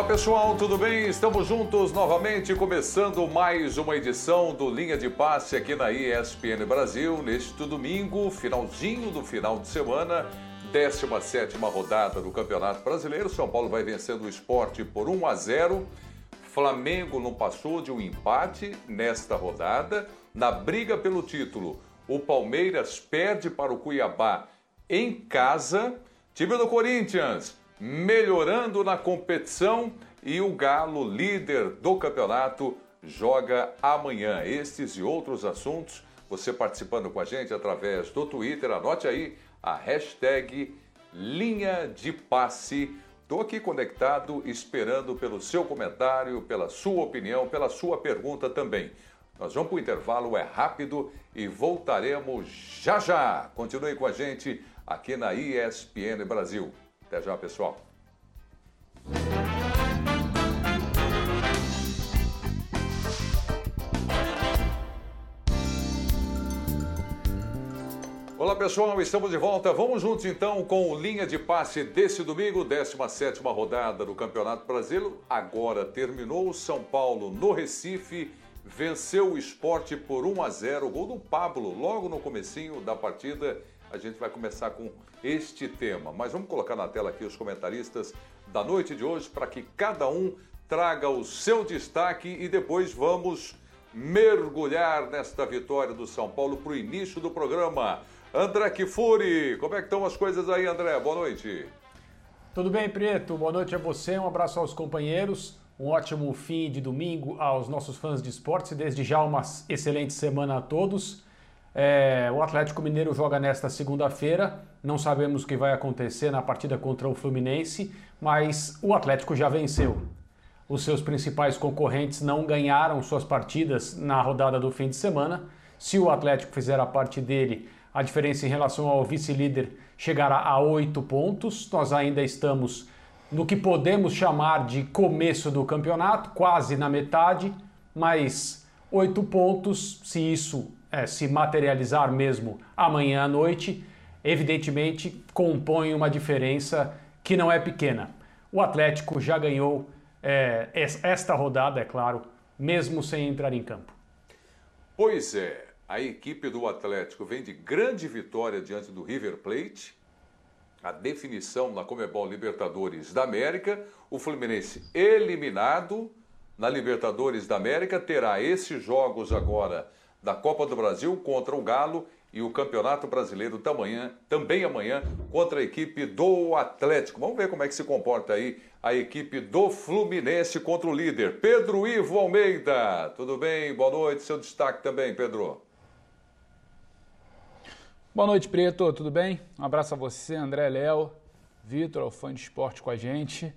Olá pessoal, tudo bem? Estamos juntos novamente, começando mais uma edição do Linha de Passe aqui na ESPN Brasil, neste domingo, finalzinho do final de semana, 17 rodada do Campeonato Brasileiro. São Paulo vai vencendo o esporte por 1 a 0. Flamengo não passou de um empate nesta rodada. Na briga pelo título, o Palmeiras perde para o Cuiabá em casa. Time do Corinthians melhorando na competição e o Galo, líder do campeonato, joga amanhã. Estes e outros assuntos, você participando com a gente através do Twitter, anote aí a hashtag linha de passe. Estou aqui conectado, esperando pelo seu comentário, pela sua opinião, pela sua pergunta também. Nós vamos para o intervalo, é rápido e voltaremos já já. Continue com a gente aqui na ESPN Brasil. Até já, pessoal. Olá pessoal, estamos de volta. Vamos juntos então com o linha de passe desse domingo, 17 rodada do Campeonato Brasileiro. Agora terminou. São Paulo no Recife venceu o esporte por 1 a 0. O gol do Pablo logo no comecinho da partida a gente vai começar com este tema. Mas vamos colocar na tela aqui os comentaristas da noite de hoje para que cada um traga o seu destaque e depois vamos mergulhar nesta vitória do São Paulo para o início do programa. André Kifuri, como é que estão as coisas aí, André? Boa noite. Tudo bem, Preto? Boa noite a você, um abraço aos companheiros, um ótimo fim de domingo aos nossos fãs de esportes e desde já uma excelente semana a todos. É, o Atlético Mineiro joga nesta segunda-feira. Não sabemos o que vai acontecer na partida contra o Fluminense, mas o Atlético já venceu. Os seus principais concorrentes não ganharam suas partidas na rodada do fim de semana. Se o Atlético fizer a parte dele, a diferença em relação ao vice-líder chegará a oito pontos. Nós ainda estamos no que podemos chamar de começo do campeonato, quase na metade, mas oito pontos, se isso é, se materializar mesmo amanhã à noite, evidentemente compõe uma diferença que não é pequena. O Atlético já ganhou é, esta rodada, é claro, mesmo sem entrar em campo. Pois é, a equipe do Atlético vem de grande vitória diante do River Plate, a definição na Comebol Libertadores da América, o Fluminense eliminado na Libertadores da América terá esses jogos agora da Copa do Brasil contra o Galo e o Campeonato Brasileiro tamanha, também amanhã contra a equipe do Atlético. Vamos ver como é que se comporta aí a equipe do Fluminense contra o líder, Pedro Ivo Almeida. Tudo bem? Boa noite. Seu destaque também, Pedro. Boa noite, Preto. Tudo bem? Um abraço a você, André Léo, Vitor, o fã de esporte com a gente.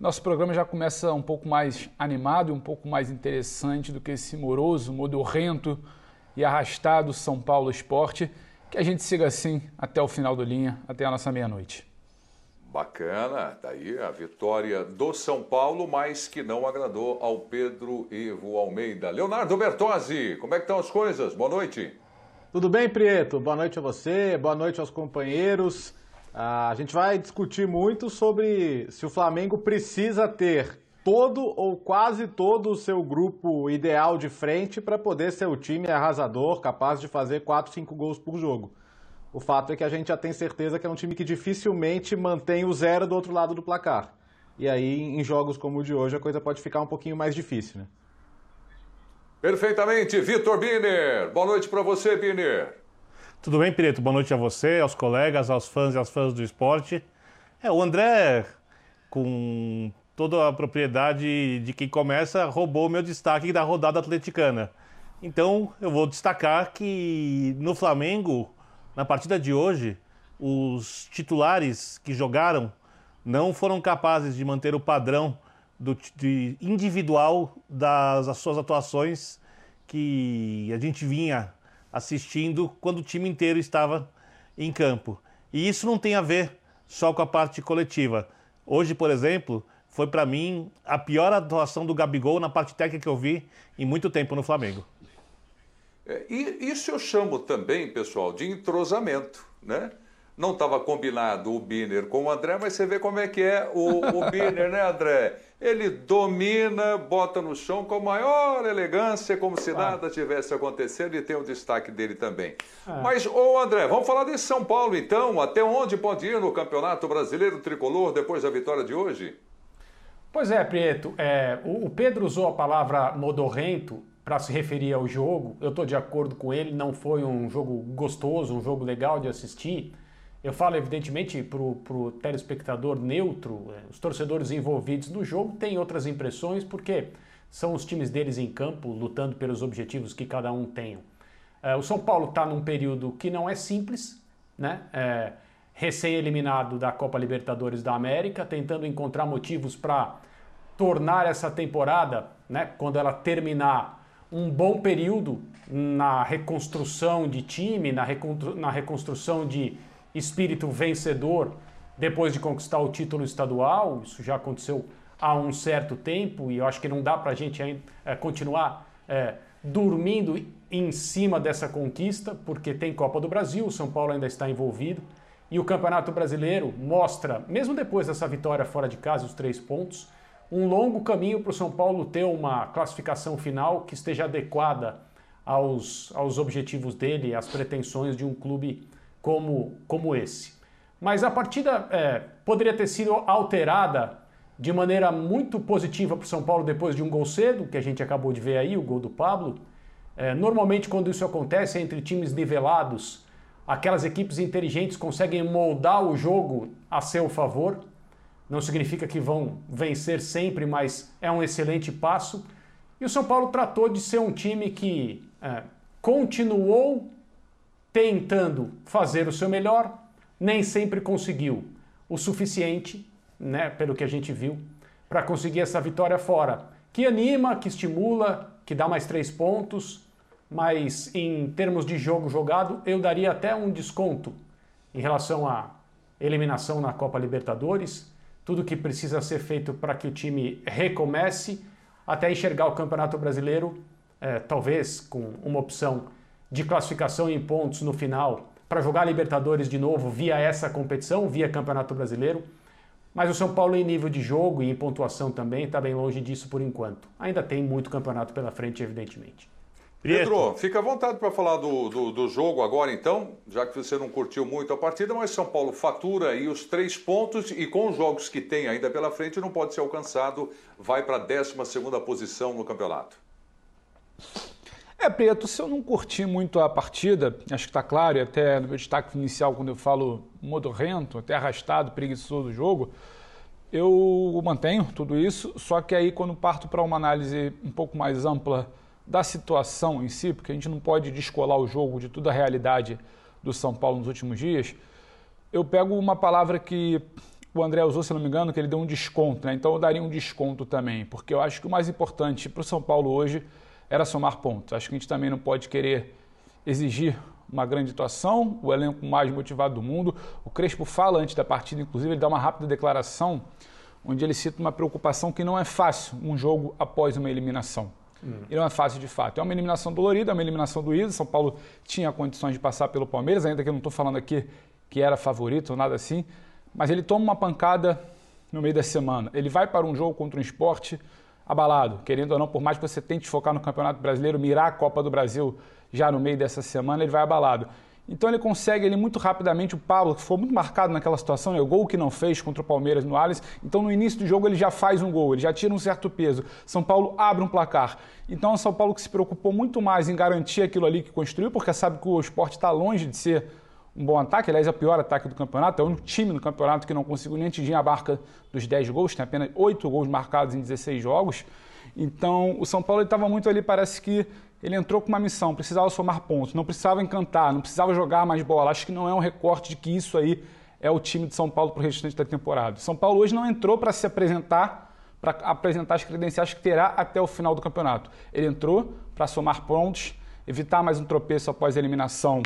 Nosso programa já começa um pouco mais animado e um pouco mais interessante do que esse moroso, modorrento e arrastado São Paulo Esporte. Que a gente siga assim até o final do linha, até a nossa meia-noite. Bacana, daí tá a vitória do São Paulo, mas que não agradou ao Pedro Ivo Almeida. Leonardo Bertozzi, como é que estão as coisas? Boa noite. Tudo bem, Prieto? Boa noite a você, boa noite aos companheiros. A gente vai discutir muito sobre se o Flamengo precisa ter todo ou quase todo o seu grupo ideal de frente para poder ser o time arrasador, capaz de fazer 4, 5 gols por jogo. O fato é que a gente já tem certeza que é um time que dificilmente mantém o zero do outro lado do placar. E aí, em jogos como o de hoje, a coisa pode ficar um pouquinho mais difícil, né? Perfeitamente, Vitor Biner. Boa noite para você, Biner. Tudo bem, Pireto? Boa noite a você, aos colegas, aos fãs e às fãs do esporte. É, o André, com toda a propriedade de quem começa, roubou meu destaque da rodada atleticana. Então, eu vou destacar que no Flamengo, na partida de hoje, os titulares que jogaram não foram capazes de manter o padrão do, individual das suas atuações que a gente vinha assistindo quando o time inteiro estava em campo. E isso não tem a ver só com a parte coletiva. Hoje, por exemplo, foi para mim a pior atuação do Gabigol na parte técnica que eu vi em muito tempo no Flamengo. É, isso eu chamo também, pessoal, de entrosamento, né? não estava combinado o Biner com o André, mas você vê como é que é o, o Biner, né, André? Ele domina, bota no chão com a maior elegância, como se nada tivesse acontecendo, e tem o destaque dele também. É. Mas, ô André, vamos falar de São Paulo então. Até onde pode ir no Campeonato Brasileiro Tricolor depois da vitória de hoje? Pois é, Prieto. É, o, o Pedro usou a palavra modorrento para se referir ao jogo. Eu estou de acordo com ele, não foi um jogo gostoso, um jogo legal de assistir. Eu falo, evidentemente, para o telespectador neutro, é, os torcedores envolvidos no jogo têm outras impressões, porque são os times deles em campo lutando pelos objetivos que cada um tem. É, o São Paulo está num período que não é simples, né? É, recém-eliminado da Copa Libertadores da América, tentando encontrar motivos para tornar essa temporada, né, quando ela terminar, um bom período na reconstrução de time, na, na reconstrução de espírito vencedor depois de conquistar o título estadual. Isso já aconteceu há um certo tempo e eu acho que não dá para a gente é, continuar é, dormindo em cima dessa conquista, porque tem Copa do Brasil, o São Paulo ainda está envolvido. E o Campeonato Brasileiro mostra, mesmo depois dessa vitória fora de casa, os três pontos, um longo caminho para o São Paulo ter uma classificação final que esteja adequada aos, aos objetivos dele, às pretensões de um clube como, como esse. Mas a partida é, poderia ter sido alterada de maneira muito positiva para o São Paulo depois de um gol cedo, que a gente acabou de ver aí, o gol do Pablo. É, normalmente, quando isso acontece entre times nivelados, aquelas equipes inteligentes conseguem moldar o jogo a seu favor. Não significa que vão vencer sempre, mas é um excelente passo. E o São Paulo tratou de ser um time que é, continuou tentando fazer o seu melhor, nem sempre conseguiu o suficiente, né, pelo que a gente viu, para conseguir essa vitória fora. Que anima, que estimula, que dá mais três pontos, mas em termos de jogo jogado, eu daria até um desconto em relação à eliminação na Copa Libertadores. Tudo que precisa ser feito para que o time recomece, até enxergar o Campeonato Brasileiro, é, talvez com uma opção de classificação em pontos no final para jogar Libertadores de novo via essa competição, via Campeonato Brasileiro. Mas o São Paulo, em nível de jogo e em pontuação também, está bem longe disso por enquanto. Ainda tem muito campeonato pela frente, evidentemente. Pedro, fica à vontade para falar do, do, do, jogo agora, então, já que você não curtiu muito a partida, mas São Paulo fatura aí os três pontos e com os jogos que tem ainda pela frente não pode ser alcançado, vai para a 12 posição no campeonato. É, Preto, se eu não curti muito a partida, acho que está claro, e até no meu destaque inicial, quando eu falo modorrento, até arrastado, preguiçoso do jogo, eu mantenho tudo isso, só que aí quando parto para uma análise um pouco mais ampla da situação em si, porque a gente não pode descolar o jogo de toda a realidade do São Paulo nos últimos dias, eu pego uma palavra que o André usou, se não me engano, que ele deu um desconto, né? então eu daria um desconto também, porque eu acho que o mais importante para o São Paulo hoje era somar pontos. Acho que a gente também não pode querer exigir uma grande atuação, o elenco mais motivado do mundo. O Crespo fala antes da partida, inclusive, ele dá uma rápida declaração onde ele cita uma preocupação que não é fácil um jogo após uma eliminação. Hum. E não é fácil de fato. É uma eliminação dolorida, é uma eliminação doída. São Paulo tinha condições de passar pelo Palmeiras, ainda que eu não estou falando aqui que era favorito ou nada assim. Mas ele toma uma pancada no meio da semana. Ele vai para um jogo contra um esporte abalado, querendo ou não, por mais que você tente focar no Campeonato Brasileiro, mirar a Copa do Brasil já no meio dessa semana, ele vai abalado. Então ele consegue ele muito rapidamente o Pablo, que foi muito marcado naquela situação, né? o gol que não fez contra o Palmeiras no Allianz. Então no início do jogo ele já faz um gol, ele já tira um certo peso. São Paulo abre um placar. Então é São Paulo que se preocupou muito mais em garantir aquilo ali que construiu, porque sabe que o esporte está longe de ser um bom ataque, aliás, é o pior ataque do campeonato, é o único time no campeonato que não conseguiu nem atingir a marca dos 10 gols, tem apenas 8 gols marcados em 16 jogos. Então, o São Paulo estava muito ali, parece que ele entrou com uma missão, precisava somar pontos, não precisava encantar, não precisava jogar mais bola. Acho que não é um recorte de que isso aí é o time de São Paulo para o restante da temporada. São Paulo hoje não entrou para se apresentar, para apresentar as credenciais que terá até o final do campeonato. Ele entrou para somar pontos, evitar mais um tropeço após a eliminação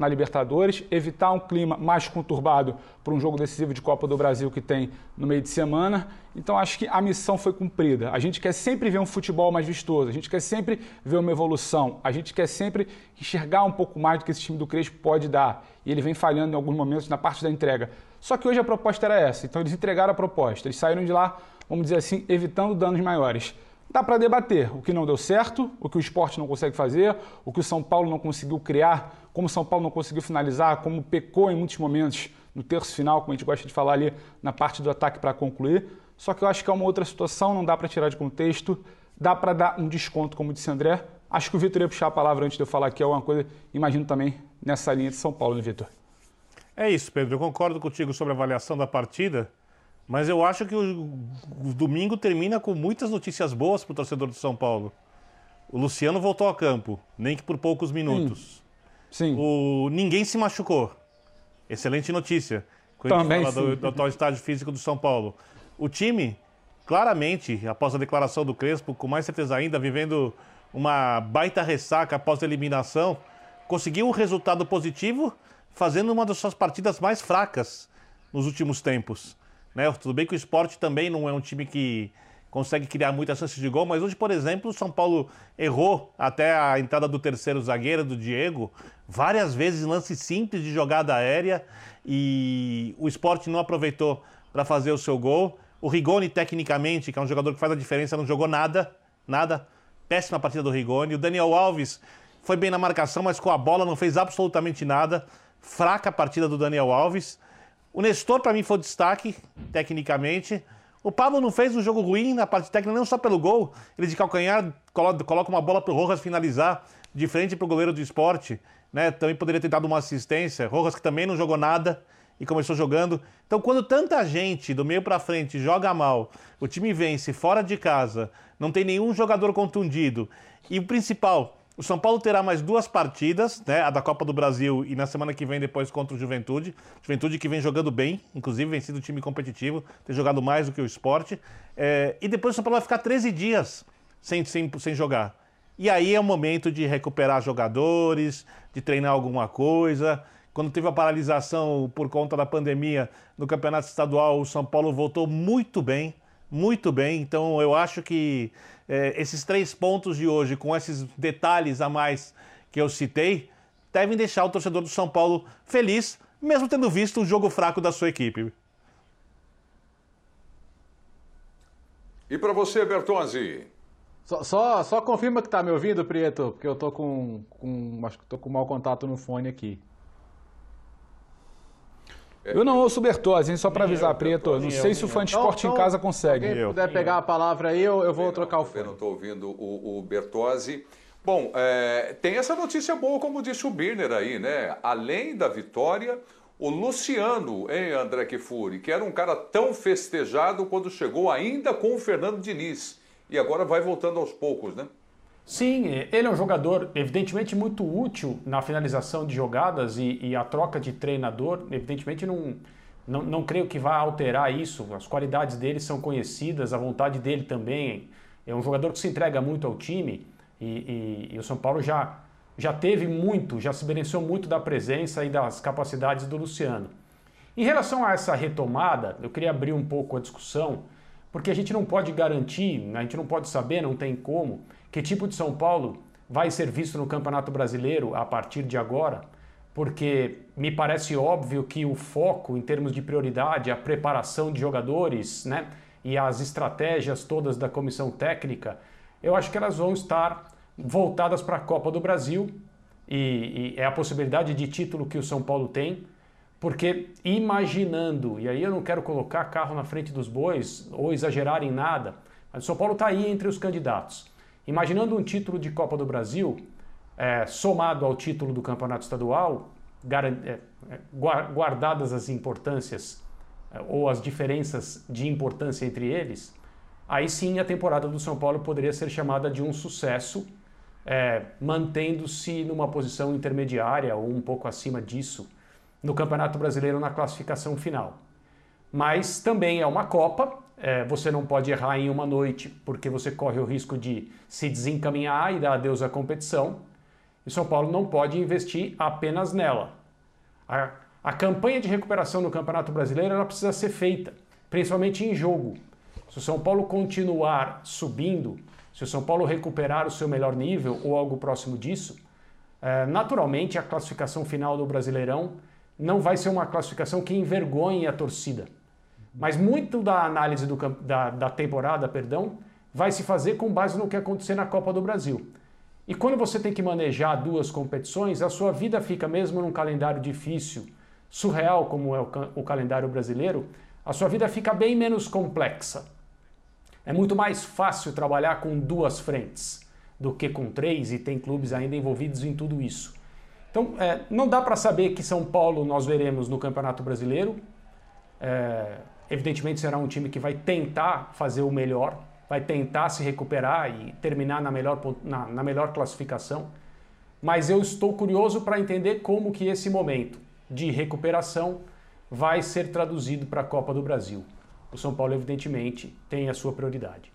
na Libertadores, evitar um clima mais conturbado para um jogo decisivo de Copa do Brasil que tem no meio de semana. Então acho que a missão foi cumprida. A gente quer sempre ver um futebol mais vistoso, a gente quer sempre ver uma evolução, a gente quer sempre enxergar um pouco mais do que esse time do Crespo pode dar. E ele vem falhando em alguns momentos na parte da entrega. Só que hoje a proposta era essa, então eles entregaram a proposta, eles saíram de lá, vamos dizer assim, evitando danos maiores. Dá para debater o que não deu certo, o que o esporte não consegue fazer, o que o São Paulo não conseguiu criar, como o São Paulo não conseguiu finalizar, como pecou em muitos momentos no terço final, como a gente gosta de falar ali na parte do ataque para concluir. Só que eu acho que é uma outra situação, não dá para tirar de contexto, dá para dar um desconto, como disse André. Acho que o Vitor ia puxar a palavra antes de eu falar aqui alguma coisa, imagino também nessa linha de São Paulo, né, Vitor? É isso, Pedro. Eu concordo contigo sobre a avaliação da partida. Mas eu acho que o, o domingo termina com muitas notícias boas para o torcedor do São Paulo. O Luciano voltou a campo, nem que por poucos minutos. Sim. O ninguém se machucou. Excelente notícia. Quando Também, a gente fala do, do atual estágio físico do São Paulo. O time, claramente, após a declaração do Crespo, com mais certeza ainda, vivendo uma baita ressaca após a eliminação, conseguiu um resultado positivo, fazendo uma das suas partidas mais fracas nos últimos tempos. Né? Tudo bem que o esporte também não é um time que consegue criar muitas chances de gol, mas hoje, por exemplo, o São Paulo errou até a entrada do terceiro zagueiro, do Diego, várias vezes lance simples de jogada aérea e o esporte não aproveitou para fazer o seu gol. O Rigoni, tecnicamente, que é um jogador que faz a diferença, não jogou nada, nada. Péssima partida do Rigoni. O Daniel Alves foi bem na marcação, mas com a bola não fez absolutamente nada. Fraca a partida do Daniel Alves. O Nestor, para mim, foi o destaque, tecnicamente. O Pablo não fez um jogo ruim na parte técnica, não só pelo gol. Ele de calcanhar coloca uma bola para o Rojas finalizar, de frente para o goleiro do esporte. Né? Também poderia ter dado uma assistência. Rojas que também não jogou nada e começou jogando. Então, quando tanta gente do meio para frente joga mal, o time vence fora de casa, não tem nenhum jogador contundido e o principal, o São Paulo terá mais duas partidas, né? A da Copa do Brasil e na semana que vem depois contra o Juventude. Juventude que vem jogando bem, inclusive um time competitivo, tem jogado mais do que o esporte. É, e depois o São Paulo vai ficar 13 dias sem, sem, sem jogar. E aí é o momento de recuperar jogadores, de treinar alguma coisa. Quando teve a paralisação por conta da pandemia no campeonato estadual, o São Paulo voltou muito bem, muito bem. Então eu acho que é, esses três pontos de hoje, com esses detalhes a mais que eu citei, devem deixar o torcedor do São Paulo feliz, mesmo tendo visto um jogo fraco da sua equipe. E para você, Bertonzi? Só, só, só, confirma que tá me ouvindo, Prieto, porque eu tô com, com acho que tô com mau contato no fone aqui. É. Eu não ouço Bertozzi, só para avisar, Preto. Não sei se o fã de esporte em casa consegue. Se puder pegar a palavra aí, eu, eu vou trocar o fone. Eu não estou ouvindo o, o Bertozzi. Bom, é, tem essa notícia boa, como disse o Birner aí, né? Além da vitória, o Luciano, hein, André Kifuri, que era um cara tão festejado quando chegou ainda com o Fernando Diniz. E agora vai voltando aos poucos, né? Sim, ele é um jogador evidentemente muito útil na finalização de jogadas e, e a troca de treinador, evidentemente não, não, não, creio que vá alterar isso. As qualidades dele são conhecidas, a vontade dele também. É um jogador que se entrega muito ao time e, e, e o São Paulo já, já teve muito, já se beneficiou muito da presença e das capacidades do Luciano. Em relação a essa retomada, eu queria abrir um pouco a discussão, porque a gente não pode garantir, a gente não pode saber, não tem como que tipo de São Paulo vai ser visto no Campeonato Brasileiro a partir de agora? Porque me parece óbvio que o foco em termos de prioridade, a preparação de jogadores, né, e as estratégias todas da comissão técnica, eu acho que elas vão estar voltadas para a Copa do Brasil e, e é a possibilidade de título que o São Paulo tem, porque imaginando, e aí eu não quero colocar carro na frente dos bois ou exagerar em nada, mas o São Paulo está aí entre os candidatos. Imaginando um título de Copa do Brasil é, somado ao título do Campeonato Estadual, é, é, guardadas as importâncias é, ou as diferenças de importância entre eles, aí sim a temporada do São Paulo poderia ser chamada de um sucesso, é, mantendo-se numa posição intermediária ou um pouco acima disso no Campeonato Brasileiro na classificação final. Mas também é uma Copa é, você não pode errar em uma noite, porque você corre o risco de se desencaminhar e dar adeus à competição. E São Paulo não pode investir apenas nela. A, a campanha de recuperação no Campeonato Brasileiro ela precisa ser feita, principalmente em jogo. Se o São Paulo continuar subindo, se o São Paulo recuperar o seu melhor nível ou algo próximo disso, é, naturalmente a classificação final do Brasileirão não vai ser uma classificação que envergonhe a torcida. Mas muito da análise do, da, da temporada, perdão, vai se fazer com base no que acontecer na Copa do Brasil. E quando você tem que manejar duas competições, a sua vida fica mesmo num calendário difícil, surreal como é o, o calendário brasileiro, a sua vida fica bem menos complexa. É muito mais fácil trabalhar com duas frentes do que com três, e tem clubes ainda envolvidos em tudo isso. Então, é, não dá para saber que São Paulo nós veremos no Campeonato Brasileiro. É, evidentemente, será um time que vai tentar fazer o melhor, vai tentar se recuperar e terminar na melhor, na, na melhor classificação. Mas eu estou curioso para entender como que esse momento de recuperação vai ser traduzido para a Copa do Brasil. O São Paulo, evidentemente, tem a sua prioridade.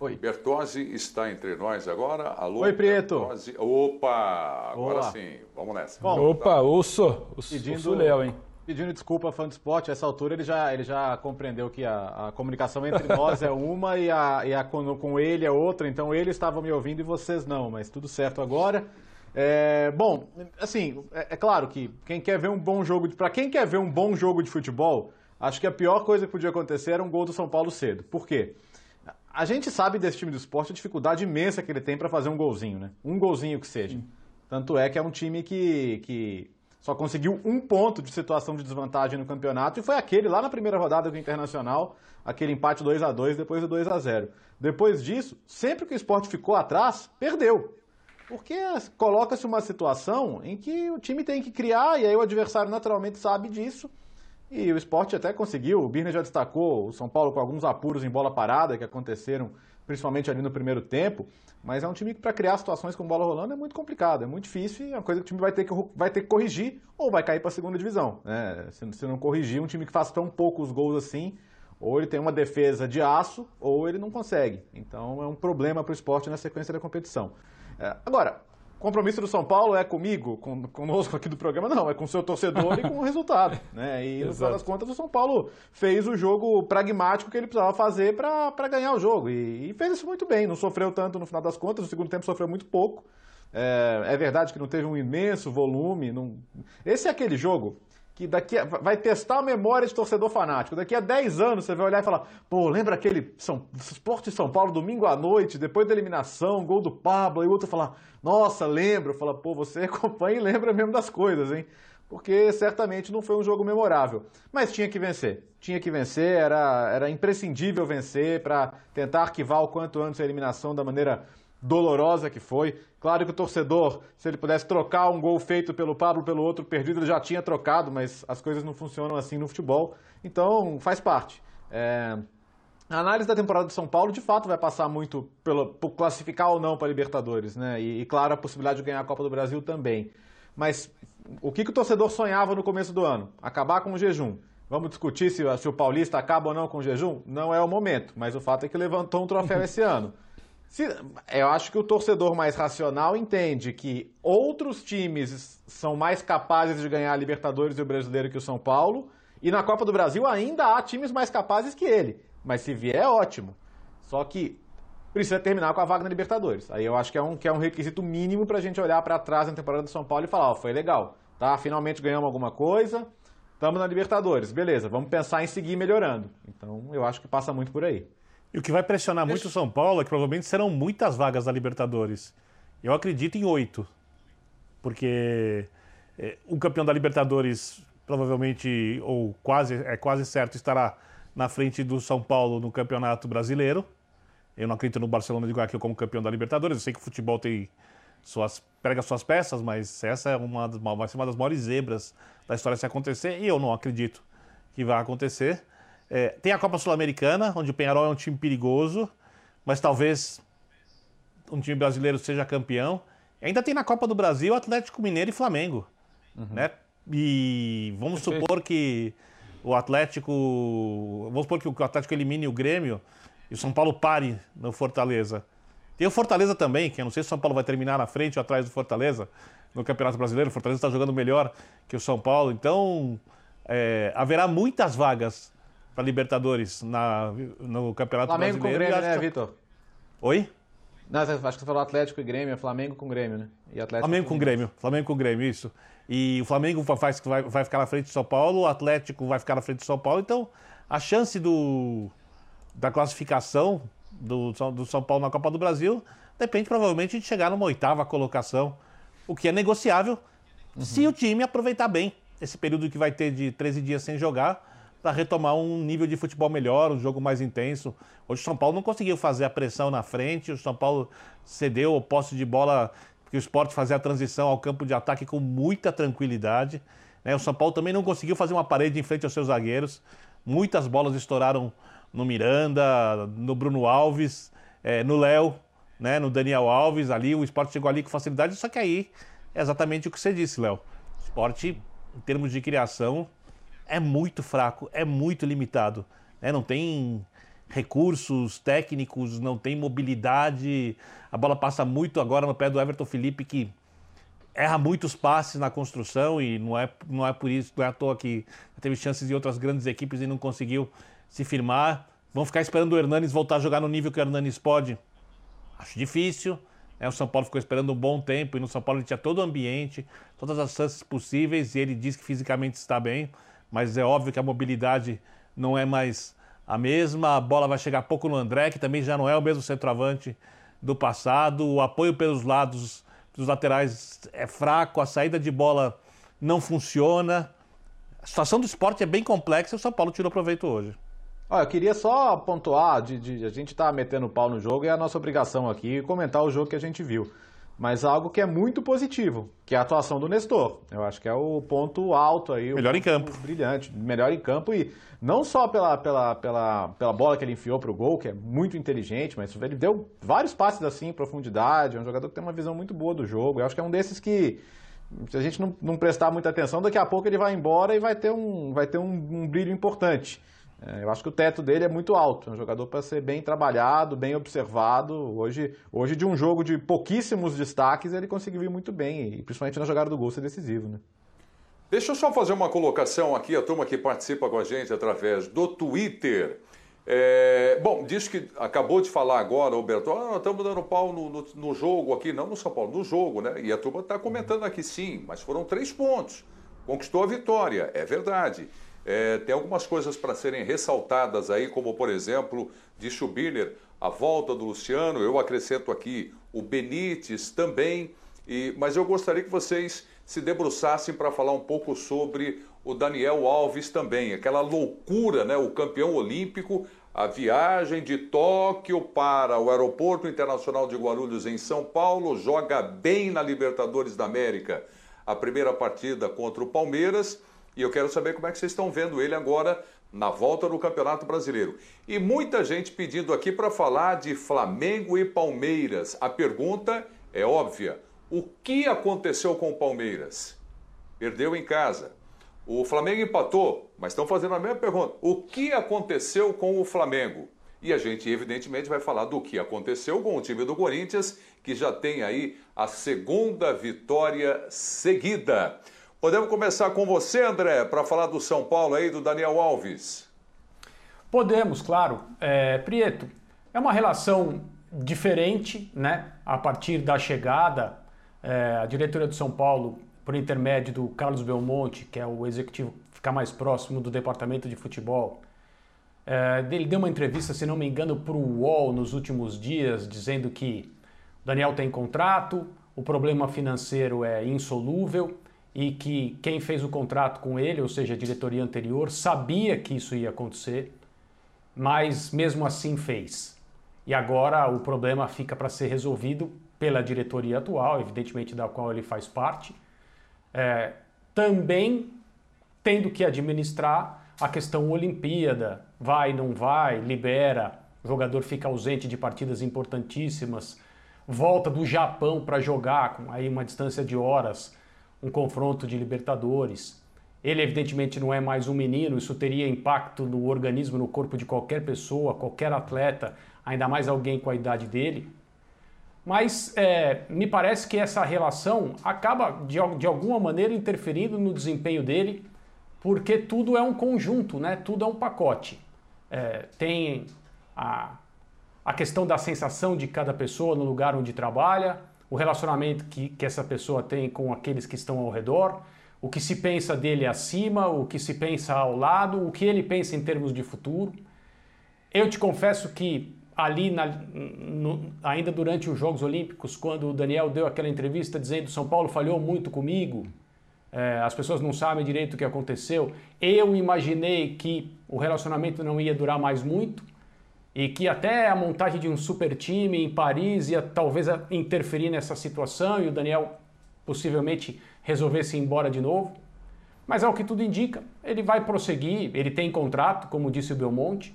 Oi. Bertozzi está entre nós agora. Alô, Oi, Prieto. Bertozzi. Opa, agora Olá. sim. Vamos nessa. Bom, Opa, ouço. Pedindo, o Léo, hein? Pedindo desculpa, fã do esporte, a essa altura ele já, ele já compreendeu que a, a comunicação entre nós é uma e a, e a com, com, ele é outra, então ele estava me ouvindo e vocês não, mas tudo certo agora. É, bom, assim, é, é, claro que quem quer ver um bom jogo, para quem quer ver um bom jogo de futebol, acho que a pior coisa que podia acontecer era um gol do São Paulo cedo. Por quê? A gente sabe desse time do esporte a dificuldade imensa que ele tem para fazer um golzinho, né? Um golzinho que seja. Tanto é que é um time que, que só conseguiu um ponto de situação de desvantagem no campeonato e foi aquele lá na primeira rodada do Internacional, aquele empate 2 a 2 depois do 2 a 0 Depois disso, sempre que o esporte ficou atrás, perdeu. Porque coloca-se uma situação em que o time tem que criar e aí o adversário naturalmente sabe disso e o esporte até conseguiu, o Birner já destacou o São Paulo com alguns apuros em bola parada que aconteceram principalmente ali no primeiro tempo, mas é um time que para criar situações com bola rolando é muito complicado, é muito difícil e é uma coisa que o time vai ter que, vai ter que corrigir ou vai cair para a segunda divisão. Né? Se, se não corrigir, um time que faz tão poucos gols assim, ou ele tem uma defesa de aço ou ele não consegue. Então é um problema para o esporte na sequência da competição. É, agora, compromisso do São Paulo é comigo, com, conosco aqui do programa, não, é com o seu torcedor e com o resultado. Né? E no final das contas, o São Paulo fez o jogo pragmático que ele precisava fazer para ganhar o jogo. E, e, fez isso muito bem, não sofreu tanto no final das contas, no segundo tempo sofreu muito pouco. É, é verdade que não teve um imenso volume. Não... Esse é aquele jogo que daqui a, vai testar a memória de torcedor fanático. Daqui a 10 anos você vai olhar e falar: pô, lembra aquele São, Esporte de São Paulo, domingo à noite, depois da eliminação, gol do Pablo, e o outro falar: nossa, lembro. Fala, pô, você acompanha e lembra mesmo das coisas, hein? Porque certamente não foi um jogo memorável. Mas tinha que vencer. Tinha que vencer, era, era imprescindível vencer para tentar arquivar o quanto antes a eliminação da maneira dolorosa que foi. Claro que o torcedor, se ele pudesse trocar um gol feito pelo Pablo pelo outro perdido, ele já tinha trocado, mas as coisas não funcionam assim no futebol. Então, faz parte. É... A análise da temporada de São Paulo, de fato, vai passar muito pelo, por classificar ou não para a Libertadores, né? E, e, claro, a possibilidade de ganhar a Copa do Brasil também. Mas o que, que o torcedor sonhava no começo do ano? Acabar com o jejum. Vamos discutir se, se o Paulista acaba ou não com o jejum? Não é o momento, mas o fato é que levantou um troféu esse ano. Eu acho que o torcedor mais racional entende que outros times são mais capazes de ganhar a Libertadores e o Brasileiro que o São Paulo, e na Copa do Brasil ainda há times mais capazes que ele. Mas se vier, é ótimo. Só que precisa terminar com a vaga na Libertadores. Aí eu acho que é um, que é um requisito mínimo para a gente olhar para trás na temporada do São Paulo e falar: ó, foi legal, tá? Finalmente ganhamos alguma coisa, estamos na Libertadores, beleza, vamos pensar em seguir melhorando. Então eu acho que passa muito por aí. E o que vai pressionar muito o São Paulo é que provavelmente serão muitas vagas da Libertadores. Eu acredito em oito. Porque é, o campeão da Libertadores provavelmente, ou quase, é quase certo, estará na frente do São Paulo no Campeonato Brasileiro. Eu não acredito no Barcelona de Guayaquil como campeão da Libertadores. Eu sei que o futebol tem suas prega suas peças, mas essa é uma, vai ser uma das maiores zebras da história se acontecer e eu não acredito que vai acontecer. É, tem a Copa Sul-Americana, onde o Penharol é um time perigoso, mas talvez um time brasileiro seja campeão. E ainda tem na Copa do Brasil Atlético Mineiro e Flamengo. Uhum. Né? E vamos Perfeito. supor que o Atlético. Vamos supor que o Atlético elimine o Grêmio e o São Paulo pare no Fortaleza. Tem o Fortaleza também, que eu não sei se o São Paulo vai terminar na frente ou atrás do Fortaleza no Campeonato Brasileiro. O Fortaleza está jogando melhor que o São Paulo. Então, é, haverá muitas vagas para Libertadores na, no Campeonato Flamengo Brasileiro. com Grêmio, né. Vitor? Oi? Não, acho que você falou Atlético e Grêmio, é Flamengo com Grêmio, né? E Atlético Flamengo com Grêmio, Flamengo com Grêmio, isso. E o Flamengo vai, vai, vai ficar na frente do São Paulo, o Atlético vai ficar na frente do São Paulo. Então, a chance do, da classificação do, do São Paulo na Copa do Brasil depende provavelmente de chegar numa oitava colocação, o que é negociável uhum. se o time aproveitar bem esse período que vai ter de 13 dias sem jogar para retomar um nível de futebol melhor, um jogo mais intenso. Hoje o São Paulo não conseguiu fazer a pressão na frente, o São Paulo cedeu o posse de bola, porque o esporte fazia a transição ao campo de ataque com muita tranquilidade. Né? O São Paulo também não conseguiu fazer uma parede em frente aos seus zagueiros. Muitas bolas estouraram no Miranda, no Bruno Alves, é, no Léo, né, no Daniel Alves ali. O esporte chegou ali com facilidade, só que aí é exatamente o que você disse, Léo. O esporte, em termos de criação, é muito fraco, é muito limitado. Né? Não tem recursos técnicos, não tem mobilidade. A bola passa muito agora no pé do Everton Felipe, que erra muitos passes na construção e não é, não é por isso, não é à toa que teve chances de outras grandes equipes e não conseguiu se firmar. Vão ficar esperando o Hernanes voltar a jogar no nível que o Hernanes pode? Acho difícil. É, o São Paulo ficou esperando um bom tempo e no São Paulo ele tinha todo o ambiente, todas as chances possíveis e ele diz que fisicamente está bem mas é óbvio que a mobilidade não é mais a mesma. A bola vai chegar pouco no André, que também já não é o mesmo centroavante do passado. O apoio pelos lados dos laterais é fraco, a saída de bola não funciona. A situação do esporte é bem complexa e o São Paulo tirou proveito hoje. Olha, eu queria só pontuar, de, de a gente tá metendo pau no jogo, é a nossa obrigação aqui comentar o jogo que a gente viu mas algo que é muito positivo, que é a atuação do Nestor. Eu acho que é o ponto alto aí. Melhor em campo. Brilhante, melhor em campo e não só pela, pela, pela, pela bola que ele enfiou para o gol, que é muito inteligente, mas ele deu vários passes assim em profundidade, é um jogador que tem uma visão muito boa do jogo. Eu acho que é um desses que se a gente não, não prestar muita atenção, daqui a pouco ele vai embora e vai ter um, vai ter um, um brilho importante. É, eu acho que o teto dele é muito alto. É um jogador para ser bem trabalhado, bem observado. Hoje, hoje, de um jogo de pouquíssimos destaques, ele conseguiu ir muito bem. E principalmente na jogada do gol ser decisivo. Né? Deixa eu só fazer uma colocação aqui, a turma que participa com a gente através do Twitter. É, bom, diz que acabou de falar agora, Roberto, ah, estamos dando pau no, no, no, jogo aqui, não no São Paulo, no jogo, né? E a turma está comentando aqui sim, mas foram três pontos. Conquistou a vitória, é verdade. É, tem algumas coisas para serem ressaltadas aí, como por exemplo, de Schubiner, a volta do Luciano, eu acrescento aqui o Benítez também, e, mas eu gostaria que vocês se debruçassem para falar um pouco sobre o Daniel Alves também, aquela loucura, né? O campeão olímpico, a viagem de Tóquio para o Aeroporto Internacional de Guarulhos em São Paulo, joga bem na Libertadores da América. A primeira partida contra o Palmeiras e eu quero saber como é que vocês estão vendo ele agora na volta do Campeonato Brasileiro. E muita gente pedindo aqui para falar de Flamengo e Palmeiras. A pergunta é óbvia: o que aconteceu com o Palmeiras? Perdeu em casa. O Flamengo empatou, mas estão fazendo a mesma pergunta: o que aconteceu com o Flamengo? E a gente, evidentemente, vai falar do que aconteceu com o time do Corinthians, que já tem aí a segunda vitória seguida. Podemos começar com você, André, para falar do São Paulo aí, do Daniel Alves. Podemos, claro. É, Prieto, é uma relação diferente, né? A partir da chegada, é, a diretoria do São Paulo, por intermédio do Carlos Belmonte, que é o executivo que fica mais próximo do departamento de futebol, é, ele deu uma entrevista, se não me engano, para o UOL nos últimos dias, dizendo que o Daniel tem contrato, o problema financeiro é insolúvel e que quem fez o contrato com ele, ou seja, a diretoria anterior, sabia que isso ia acontecer, mas mesmo assim fez. E agora o problema fica para ser resolvido pela diretoria atual, evidentemente da qual ele faz parte, é, também tendo que administrar a questão Olimpíada, vai, não vai, libera, jogador fica ausente de partidas importantíssimas, volta do Japão para jogar com aí uma distância de horas um confronto de Libertadores. Ele, evidentemente, não é mais um menino, isso teria impacto no organismo, no corpo de qualquer pessoa, qualquer atleta, ainda mais alguém com a idade dele. Mas é, me parece que essa relação acaba, de, de alguma maneira, interferindo no desempenho dele, porque tudo é um conjunto, né? tudo é um pacote. É, tem a, a questão da sensação de cada pessoa no lugar onde trabalha, o relacionamento que, que essa pessoa tem com aqueles que estão ao redor, o que se pensa dele acima, o que se pensa ao lado, o que ele pensa em termos de futuro. Eu te confesso que ali, na, no, ainda durante os Jogos Olímpicos, quando o Daniel deu aquela entrevista dizendo São Paulo falhou muito comigo, é, as pessoas não sabem direito o que aconteceu, eu imaginei que o relacionamento não ia durar mais muito e que até a montagem de um super time em Paris ia talvez interferir nessa situação e o Daniel possivelmente resolvesse ir embora de novo. Mas ao que tudo indica, ele vai prosseguir, ele tem contrato, como disse o Belmonte,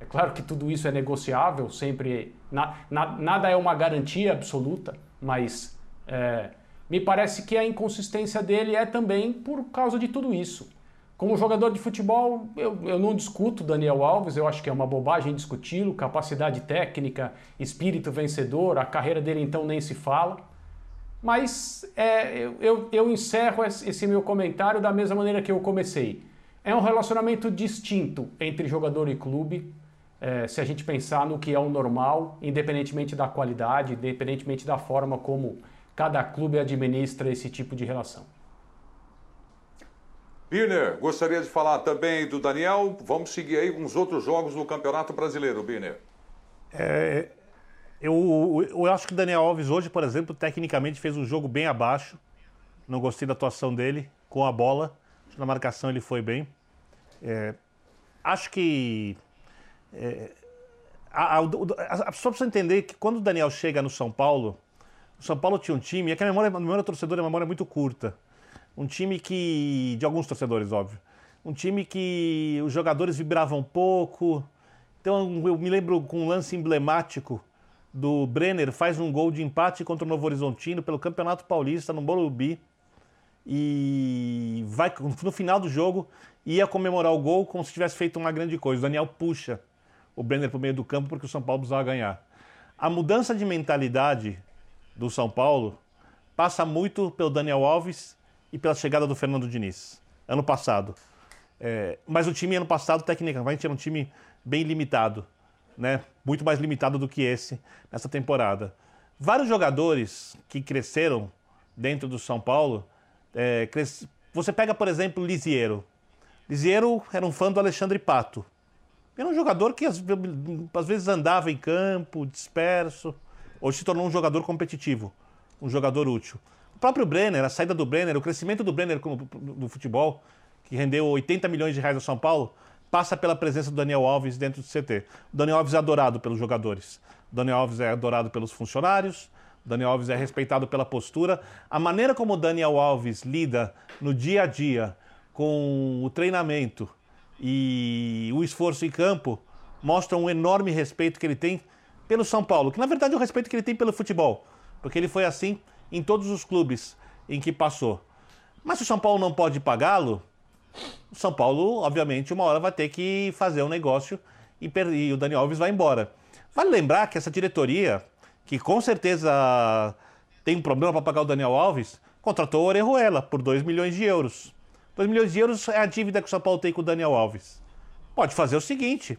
é claro que tudo isso é negociável, sempre na, na, nada é uma garantia absoluta, mas é, me parece que a inconsistência dele é também por causa de tudo isso. Como jogador de futebol, eu, eu não discuto Daniel Alves, eu acho que é uma bobagem discuti-lo, capacidade técnica, espírito vencedor, a carreira dele então nem se fala. Mas é, eu, eu encerro esse meu comentário da mesma maneira que eu comecei. É um relacionamento distinto entre jogador e clube, é, se a gente pensar no que é o normal, independentemente da qualidade, independentemente da forma como cada clube administra esse tipo de relação. Birner, gostaria de falar também do Daniel. Vamos seguir aí com os outros jogos do Campeonato Brasileiro, Birner. É, eu, eu acho que o Daniel Alves hoje, por exemplo, tecnicamente fez um jogo bem abaixo. Não gostei da atuação dele com a bola. Na marcação ele foi bem. É, acho que é, a, a, a, só precisa entender que quando o Daniel chega no São Paulo, o São Paulo tinha um time, é que a memória, a memória torcedora é uma memória muito curta. Um time que. de alguns torcedores, óbvio. Um time que os jogadores vibravam pouco. Então eu me lembro com um lance emblemático do Brenner, faz um gol de empate contra o Novo Horizontino pelo Campeonato Paulista no Morumbi. E vai no final do jogo ia comemorar o gol como se tivesse feito uma grande coisa. O Daniel puxa o Brenner para o meio do campo porque o São Paulo precisava ganhar. A mudança de mentalidade do São Paulo passa muito pelo Daniel Alves e pela chegada do Fernando Diniz, ano passado. É, mas o time ano passado, tecnicamente, era um time bem limitado, né? muito mais limitado do que esse nessa temporada. Vários jogadores que cresceram dentro do São Paulo, é, cres... você pega, por exemplo, Lisiero. Lisiero era um fã do Alexandre Pato. Era um jogador que às, vezes andava em campo, disperso. Hoje se tornou um jogador competitivo, um jogador útil. O próprio Brenner, a saída do Brenner, o crescimento do Brenner no futebol, que rendeu 80 milhões de reais ao São Paulo, passa pela presença do Daniel Alves dentro do CT. O Daniel Alves é adorado pelos jogadores. O Daniel Alves é adorado pelos funcionários. O Daniel Alves é respeitado pela postura. A maneira como o Daniel Alves lida no dia a dia com o treinamento, e o esforço em campo mostra um enorme respeito que ele tem pelo São Paulo, que na verdade é o respeito que ele tem pelo futebol, porque ele foi assim em todos os clubes em que passou. Mas se o São Paulo não pode pagá-lo, o São Paulo, obviamente, uma hora vai ter que fazer um negócio e, e o Dani Alves vai embora. Vale lembrar que essa diretoria, que com certeza tem um problema para pagar o Daniel Alves, contratou o Orejuela por 2 milhões de euros. 2 milhões de euros é a dívida que o São Paulo tem com o Daniel Alves. Pode fazer o seguinte: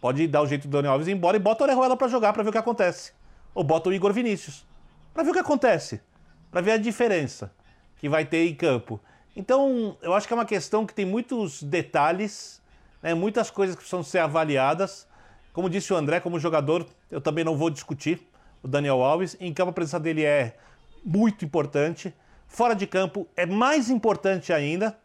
pode dar o jeito do Daniel Alves ir embora e bota o Orejuela para jogar para ver o que acontece. Ou bota o Igor Vinícius para ver o que acontece, para ver a diferença que vai ter em campo. Então, eu acho que é uma questão que tem muitos detalhes, né, muitas coisas que precisam ser avaliadas. Como disse o André, como jogador, eu também não vou discutir o Daniel Alves. Em campo, a presença dele é muito importante. Fora de campo é mais importante ainda,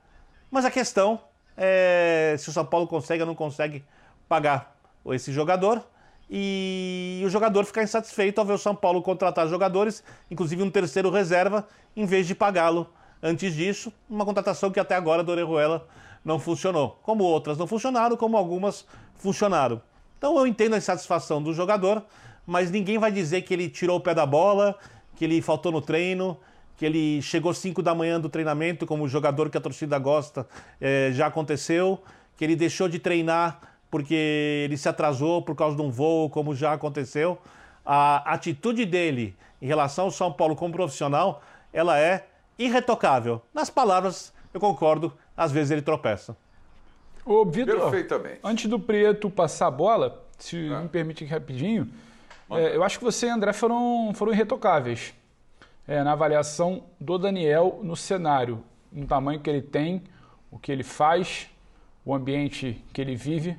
mas a questão é se o São Paulo consegue ou não consegue pagar esse jogador e o jogador ficar insatisfeito ao ver o São Paulo contratar jogadores, inclusive um terceiro reserva, em vez de pagá-lo antes disso. Uma contratação que até agora do Orejuela não funcionou. Como outras não funcionaram, como algumas funcionaram. Então eu entendo a insatisfação do jogador, mas ninguém vai dizer que ele tirou o pé da bola, que ele faltou no treino, que ele chegou 5 da manhã do treinamento, como o jogador que a torcida gosta, é, já aconteceu, que ele deixou de treinar porque ele se atrasou por causa de um voo, como já aconteceu. a atitude dele em relação ao São Paulo como profissional, ela é irretocável. Nas palavras, eu concordo, às vezes ele tropeça. Ô, Vitor, Perfeitamente. antes do Prieto passar a bola, se Ah. me permite rapidinho, é, eu acho que você e André foram, foram irretocáveis é, na avaliação do Daniel no cenário, no tamanho que ele tem, o que ele faz, o ambiente que ele vive,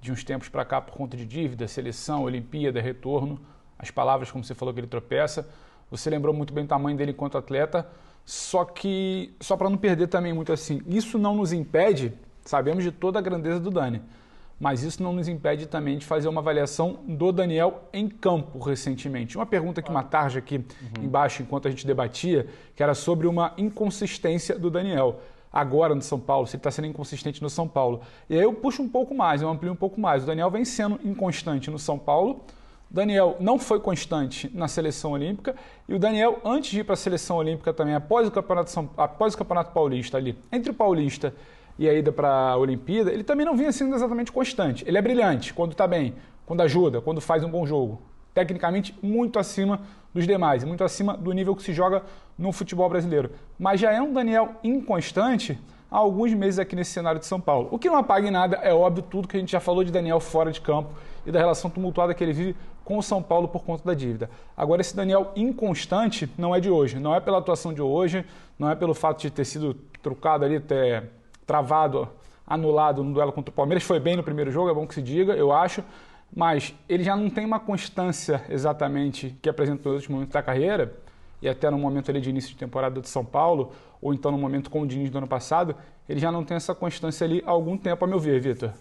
de uns tempos para cá por conta de dívida, seleção, Olimpíada, retorno, as palavras como você falou que ele tropeça. Você lembrou muito bem o tamanho dele enquanto atleta, só que só para não perder também muito assim, isso não nos impede, sabemos de toda a grandeza do Dani, mas isso não nos impede também de fazer uma avaliação do Daniel em campo recentemente. Uma pergunta que uma tarja aqui embaixo enquanto a gente debatia, que era sobre uma inconsistência do Daniel agora no São Paulo, se ele está sendo inconsistente no São Paulo. E aí eu puxo um pouco mais, eu amplio um pouco mais. O Daniel vem sendo inconstante no São Paulo. O Daniel não foi constante na seleção olímpica e o Daniel, antes de ir para a seleção olímpica também, após o campeonato, São, após o campeonato paulista ali, entre o paulista e a ida para a Olimpíada, ele também não vinha sendo exatamente constante. Ele é brilhante quando está bem, quando ajuda, quando faz um bom jogo. Tecnicamente, muito acima dos demais, muito acima do nível que se joga no futebol brasileiro. Mas já é um Daniel inconstante há alguns meses aqui nesse cenário de São Paulo. O que não apaga em nada é óbvio tudo que a gente já falou de Daniel fora de campo e da relação tumultuada que ele vive com o São Paulo por conta da dívida. Agora, esse Daniel inconstante não é de hoje, não é pela atuação de hoje, não é pelo fato de ter sido trucado ali, ter travado, anulado no duelo contra o Palmeiras. Foi bem no primeiro jogo, é bom que se diga, eu acho. Mas ele já não tem uma constância exatamente que apresentou nos últimos momentos da carreira, e até no momento ali de início de temporada de São Paulo, ou então no momento com o Diniz do ano passado, ele já não tem essa constância ali há algum tempo, a meu ver, Vitor.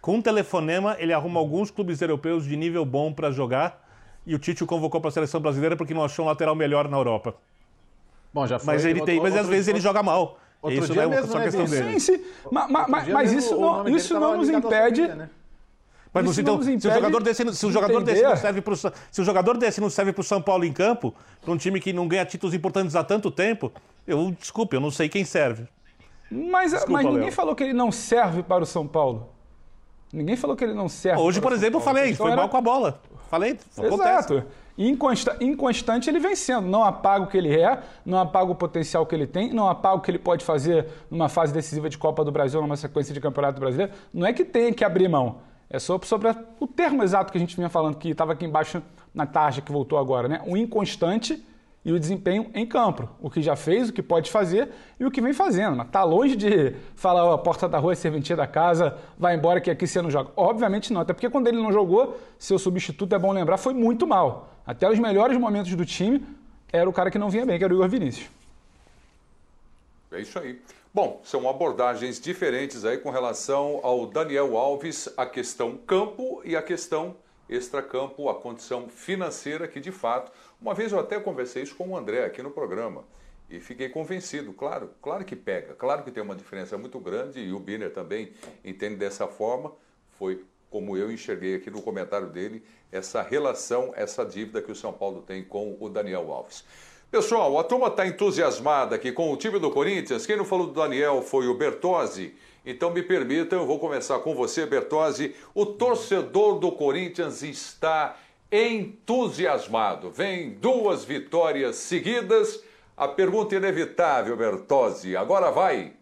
Com um telefonema, ele arruma alguns clubes europeus de nível bom para jogar e o Tite o convocou para a seleção brasileira porque não achou um lateral melhor na Europa. Bom, já foi. Mas ele tem, mas às outro- vezes ele joga mal. outro Isso dia não é mesmo, só né, questão dele. Sim, sim. Ma- ma- Outro ma- dia mas mesmo isso não, isso não nos impede. Sevilha, né? Mas Isso então, se o jogador desse, se o jogador desse não entender. serve pro, se o jogador desse não serve para o São Paulo em campo, para um time que não ganha títulos importantes há tanto tempo, eu desculpe, eu não sei quem serve. Mas, Desculpa, mas ninguém Léo. falou que ele não serve para o São Paulo. Ninguém falou que ele não serve. Hoje, para o por exemplo, eu falei, Então foi era- mal com a bola. Falei, acontece. Exato. Inconsta- inconstante ele vem sendo. Não apaga o que ele é, não apaga o potencial que ele tem, não apaga o que ele pode fazer numa fase decisiva de Copa do Brasil, numa sequência de Campeonato Brasileiro. Não é que tenha que abrir mão. É sobre, sobre o termo exato que a gente vinha falando, que estava aqui embaixo na tarja que voltou agora, né? O inconstante e o desempenho em campo. O que já fez, o que pode fazer e o que vem fazendo. Mas tá longe de falar, a porta da rua é serventia da casa, vai embora que aqui você não joga. Obviamente não, até porque quando ele não jogou, seu substituto, é bom lembrar, foi muito mal. Até os melhores momentos do time, era o cara que não vinha bem, que era o Igor Vinícius. É isso aí. Bom, são abordagens diferentes aí com relação ao Daniel Alves, a questão campo e a questão extracampo, a condição financeira que de fato, uma vez eu até conversei isso com o André aqui no programa e fiquei convencido, claro, claro que pega, claro que tem uma diferença muito grande e o Biner também entende dessa forma, foi como eu enxerguei aqui no comentário dele, essa relação, essa dívida que o São Paulo tem com o Daniel Alves. Pessoal, a turma está entusiasmada aqui com o time do Corinthians. Quem não falou do Daniel foi o Bertozzi. Então me permita, eu vou começar com você, Bertozzi. O torcedor do Corinthians está entusiasmado. Vem duas vitórias seguidas. A pergunta inevitável, Bertozzi. Agora vai.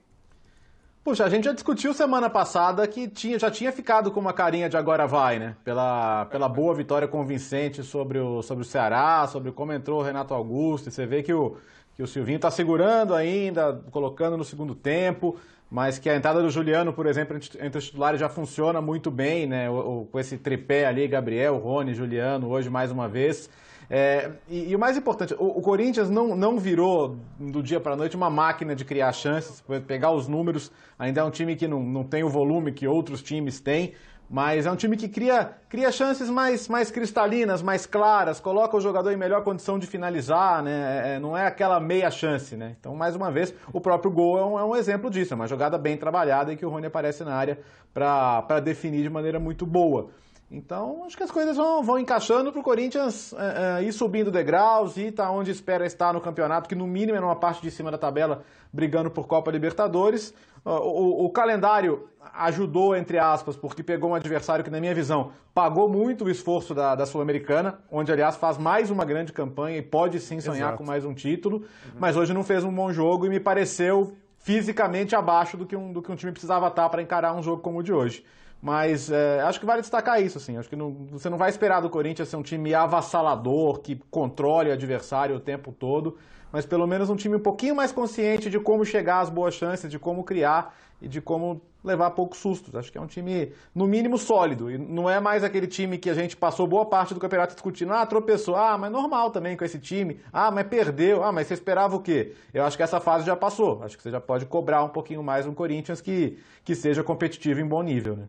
Puxa, a gente já discutiu semana passada que tinha, já tinha ficado com uma carinha de agora vai, né? Pela, pela boa vitória convincente sobre o, sobre o Ceará, sobre como entrou o Renato Augusto. E você vê que o, que o Silvinho tá segurando ainda, colocando no segundo tempo, mas que a entrada do Juliano, por exemplo, entre os titulares já funciona muito bem, né? O- o- com esse tripé ali, Gabriel, Rony, Juliano, hoje mais uma vez. É, e, e o mais importante, o, o Corinthians não, não virou do dia para a noite uma máquina de criar chances. Pe- Pegar os números, ainda é um time que não, não tem o volume que outros times têm, mas é um time que cria, cria chances mais, mais cristalinas, mais claras, coloca o jogador em melhor condição de finalizar, né? É, não é aquela meia chance, né? Então, mais uma vez, o próprio gol é um, é um exemplo disso, é uma jogada bem trabalhada e que o Rony aparece na área para definir de maneira muito boa. Então, acho que as coisas vão, vão encaixando para o Corinthians é, é, ir subindo degraus e estar tá onde espera estar no campeonato, que no mínimo é numa parte de cima da tabela, brigando por Copa Libertadores. O, o, o, calendário ajudou, entre aspas, porque pegou um adversário que, na minha visão, pagou muito o esforço da, da Sul-Americana, onde, aliás, faz mais uma grande campanha e pode sim sonhar Exato. com mais um título, uhum. mas hoje não fez um bom jogo e me pareceu fisicamente abaixo do que um, do que um time precisava estar para encarar um jogo como o de hoje. Mas é, acho que vale destacar isso, assim. Acho que não, você não vai esperar do Corinthians ser um time avassalador, que controle o adversário o tempo todo, mas pelo menos um time um pouquinho mais consciente de como chegar às boas chances, de como criar e de como levar poucos sustos. Acho que é um time, no mínimo, sólido. E não é mais aquele time que a gente passou boa parte do campeonato discutindo. Ah, tropeçou. Ah, mas normal também com esse time. Ah, mas perdeu. Ah, mas você esperava o quê? Eu acho que essa fase já passou. Acho que você já pode cobrar um pouquinho mais um Corinthians que, que seja competitivo em bom nível, né?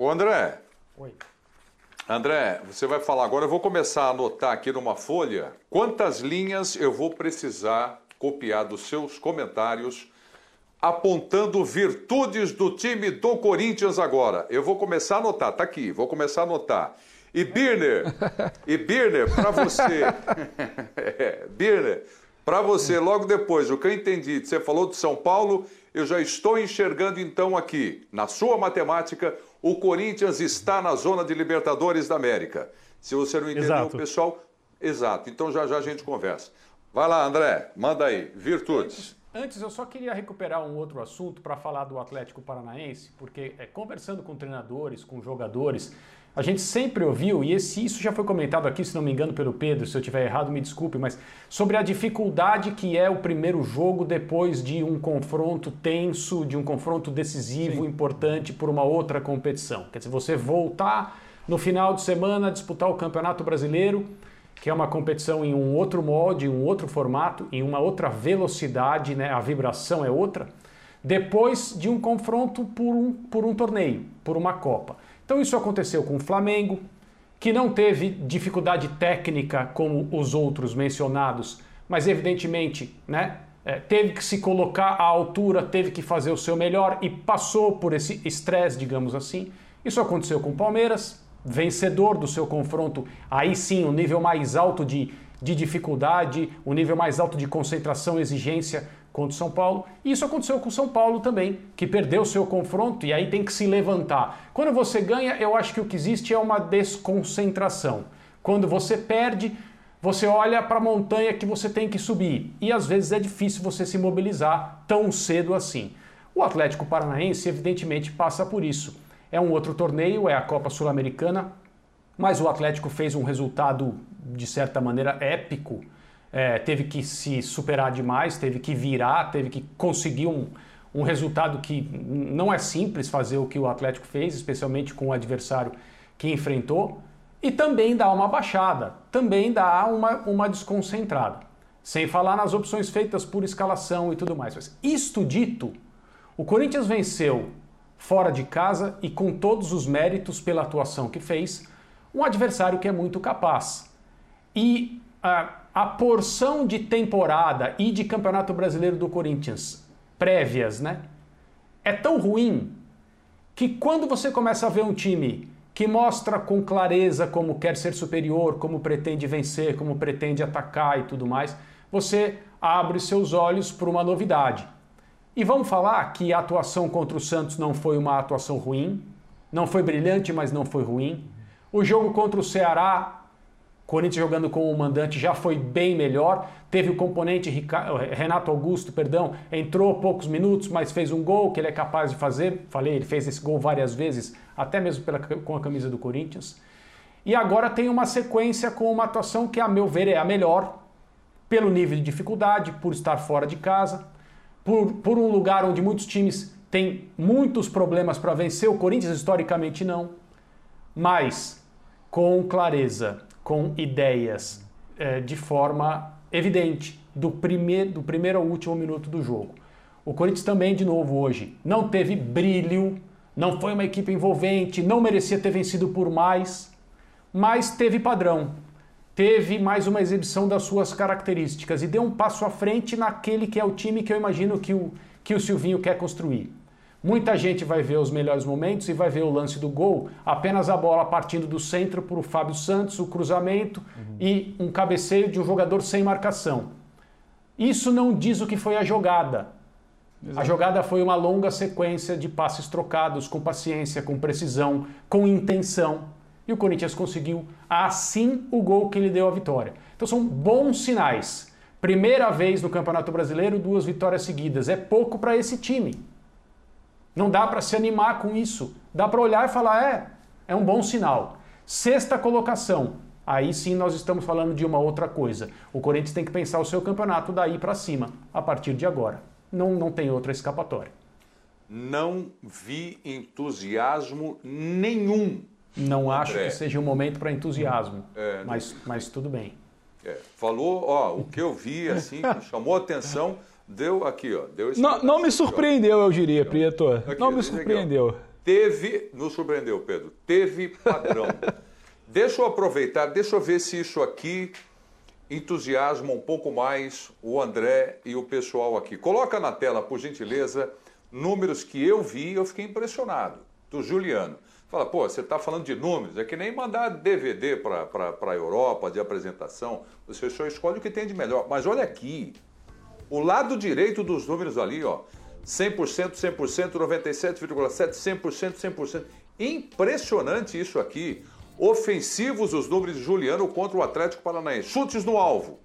Ô André. Oi. André, você vai falar agora. Eu vou começar a anotar aqui numa folha quantas linhas eu vou precisar copiar dos seus comentários apontando virtudes do time do Corinthians agora. Eu vou começar a anotar, tá aqui, vou começar a anotar. E Birner, e Birner, para você, é, Birner, para você, logo depois, o que eu entendi, você falou de São Paulo, eu já estou enxergando então aqui, na sua matemática, o Corinthians está na zona de Libertadores da América. Se você não entendeu, exato. pessoal, exato. Então já já a gente conversa. Vai lá, André, manda aí, virtudes. Antes, eu só queria recuperar um outro assunto para falar do Atlético Paranaense, porque é, conversando com treinadores, com jogadores, a gente sempre ouviu, e esse, isso já foi comentado aqui, se não me engano, pelo Pedro, se eu tiver errado, me desculpe, mas sobre a dificuldade que é o primeiro jogo depois de um confronto tenso, de um confronto decisivo, Sim. importante por uma outra competição. Quer dizer, você voltar no final de semana a disputar o Campeonato Brasileiro que é uma competição em um outro molde, em um outro formato, em uma outra velocidade, né? a vibração é outra, depois de um confronto por um, por um torneio, por uma Copa. Então isso aconteceu com o Flamengo, que não teve dificuldade técnica como os outros mencionados, mas evidentemente né, é, teve que se colocar à altura, teve que fazer o seu melhor e passou por esse estresse, digamos assim. Isso aconteceu com o Palmeiras, vencedor do seu confronto, aí sim o nível mais alto de, de dificuldade, o nível mais alto de concentração exigência contra o São Paulo. E isso aconteceu com o São Paulo também, que perdeu seu confronto e aí tem que se levantar. Quando você ganha, eu acho que o que existe é uma desconcentração. Quando você perde, você olha para a montanha que você tem que subir. E às vezes é difícil você se mobilizar tão cedo assim. O Atlético Paranaense, evidentemente, passa por isso. É um outro torneio, é a Copa Sul-Americana, mas o Atlético fez um resultado, de certa maneira, épico. É, teve que se superar demais, teve que virar, teve que conseguir um, um resultado que não é simples fazer o que o Atlético fez, especialmente com o adversário que enfrentou, e também dá uma baixada, também dá uma, uma desconcentrada. Sem falar nas opções feitas por escalação e tudo mais. Mas isto dito, o Corinthians venceu fora de casa e com todos os méritos pela atuação que fez, um adversário que é muito capaz. E a, a porção de temporada e de Campeonato Brasileiro do Corinthians prévias, né? É tão ruim que quando você começa a ver um time que mostra com clareza como quer ser superior, como pretende vencer, como pretende atacar e tudo mais, você abre seus olhos para uma novidade. E vamos falar que a atuação contra o Santos não foi uma atuação ruim, não foi brilhante, mas não foi ruim. O jogo contra o Ceará, Corinthians jogando com o mandante já foi bem melhor. Teve o componente Renato Augusto, perdão, entrou poucos minutos, mas fez um gol que ele é capaz de fazer. Falei, ele fez esse gol várias vezes, até mesmo pela, com a camisa do Corinthians. E agora tem uma sequência com uma atuação que, a meu ver, é a melhor, pelo nível de dificuldade, por estar fora de casa por, por um lugar onde muitos times têm muitos problemas para vencer, o Corinthians historicamente não, mas com clareza, com ideias, é, de forma evidente, do, primeir, do primeiro ao último minuto do jogo. O Corinthians também, de novo, hoje, não teve brilho, não foi uma equipe envolvente, não merecia ter vencido por mais, mas teve padrão teve mais uma exibição das suas características e deu um passo à frente naquele que é o time que eu imagino que o, que o Silvinho quer construir. Muita gente vai ver os melhores momentos e vai ver o lance do gol, apenas a bola partindo do centro para o Fábio Santos, o cruzamento uhum. e um cabeceio de um jogador sem marcação. Isso não diz o que foi a jogada. Exato. A jogada foi uma longa sequência de passes trocados com paciência, com precisão, com intenção. E o Corinthians conseguiu assim o gol que lhe deu a vitória. Então são bons sinais. Primeira vez no Campeonato Brasileiro, duas vitórias seguidas. É pouco para esse time. Não dá para se animar com isso. Dá para olhar e falar: é, é um bom sinal. Sexta colocação. Aí sim nós estamos falando de uma outra coisa. O Corinthians tem que pensar o seu campeonato daí para cima, a partir de agora. Não, não tem outra escapatória. Não vi entusiasmo nenhum. Não acho que seja um momento para entusiasmo, é, mas, mas tudo bem. É, falou, ó, o que eu vi, assim, que chamou atenção, deu aqui, ó. Deu não, não me surpreendeu, aqui, eu diria, Prieto. Aqui, não me surpreendeu. Aqui, teve, nos surpreendeu, Pedro, teve padrão. deixa eu aproveitar, deixa eu ver se isso aqui entusiasma um pouco mais o André e o pessoal aqui. Coloca na tela, por gentileza, números que eu vi e eu fiquei impressionado, do Juliano. Fala, pô, você está falando de números, é que nem mandar DVD para a Europa de apresentação, você só escolhe o que tem de melhor. Mas olha aqui, o lado direito dos números ali, ó, 100%, 100%, 97,7%, 100%, 100%. Impressionante isso aqui. Ofensivos os números de Juliano contra o Atlético Paranaense. Chutes no alvo.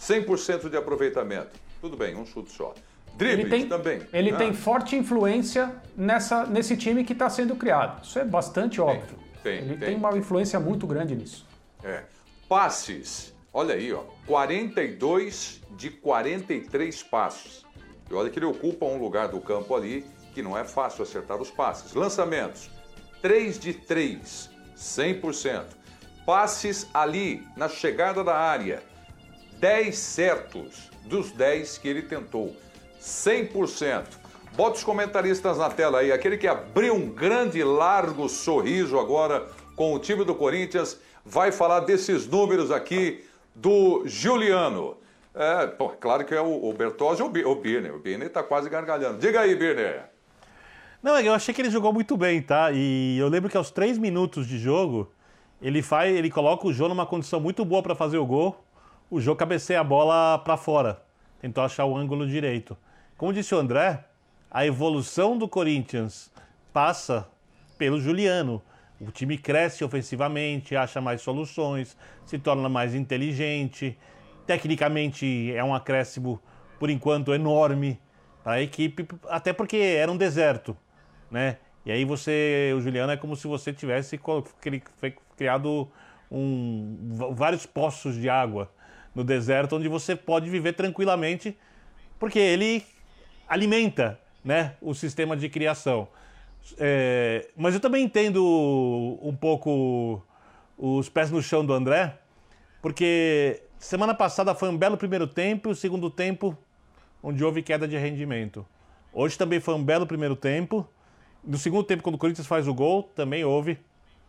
100% de aproveitamento. Tudo bem, um chute só. Dribles ele tem, também. Ele ah. tem forte influência nessa, nesse time que está sendo criado. Isso é bastante óbvio. Tem, ele tem. tem uma influência muito grande nisso. É. Passes. Olha aí, ó. 42 de 43 passos. E olha que ele ocupa um lugar do campo ali que não é fácil acertar os passes. Lançamentos. 3 de 3, 100%. Passes ali, na chegada da área. 10 certos dos 10 que ele tentou. 100%. Bota os comentaristas na tela aí. Aquele que abriu um grande, largo sorriso agora com o time do Corinthians vai falar desses números aqui do Juliano. É, pô, claro que é o, o Bertozzi ou o Birner. O Birner está quase gargalhando. Diga aí, Birner. Não, eu achei que ele jogou muito bem, tá? E eu lembro que aos três minutos de jogo, ele faz, ele coloca o Jô numa condição muito boa para fazer o gol. O Jô cabeceia a bola para fora. Tentou achar o ângulo direito. Como disse o André, a evolução do Corinthians passa pelo Juliano. O time cresce ofensivamente, acha mais soluções, se torna mais inteligente. Tecnicamente é um acréscimo, por enquanto, enorme para a equipe, até porque era um deserto, né? E aí você, o Juliano é como se você tivesse criado um, vários poços de água no deserto, onde você pode viver tranquilamente, porque ele alimenta né, o sistema de criação. É, mas eu também entendo um pouco os pés no chão do André, porque semana passada foi um belo primeiro tempo e o segundo tempo onde houve queda de rendimento. Hoje também foi um belo primeiro tempo. No segundo tempo, quando o Corinthians faz o gol, também houve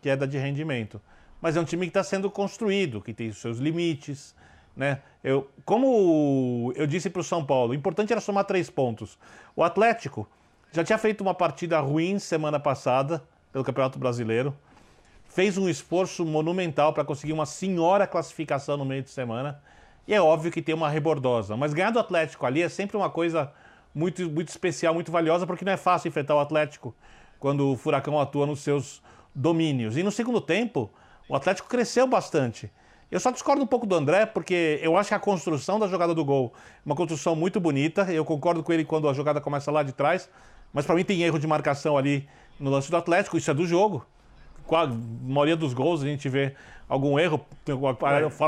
queda de rendimento. Mas é um time que está sendo construído, que tem os seus limites, né? Eu, como eu disse para o São Paulo, o importante era somar três pontos. O Atlético já tinha feito uma partida ruim semana passada pelo Campeonato Brasileiro, fez um esforço monumental para conseguir uma senhora classificação no meio de semana. E é óbvio que tem uma rebordosa, mas ganhar do Atlético ali é sempre uma coisa muito, muito especial, muito valiosa, porque não é fácil enfrentar o Atlético quando o Furacão atua nos seus domínios. E no segundo tempo, o Atlético cresceu bastante. Eu só discordo um pouco do André, porque eu acho que a construção da jogada do gol é uma construção muito bonita. Eu concordo com ele quando a jogada começa lá de trás, mas para mim tem erro de marcação ali no lance do Atlético, isso é do jogo. A maioria dos gols a gente vê algum erro,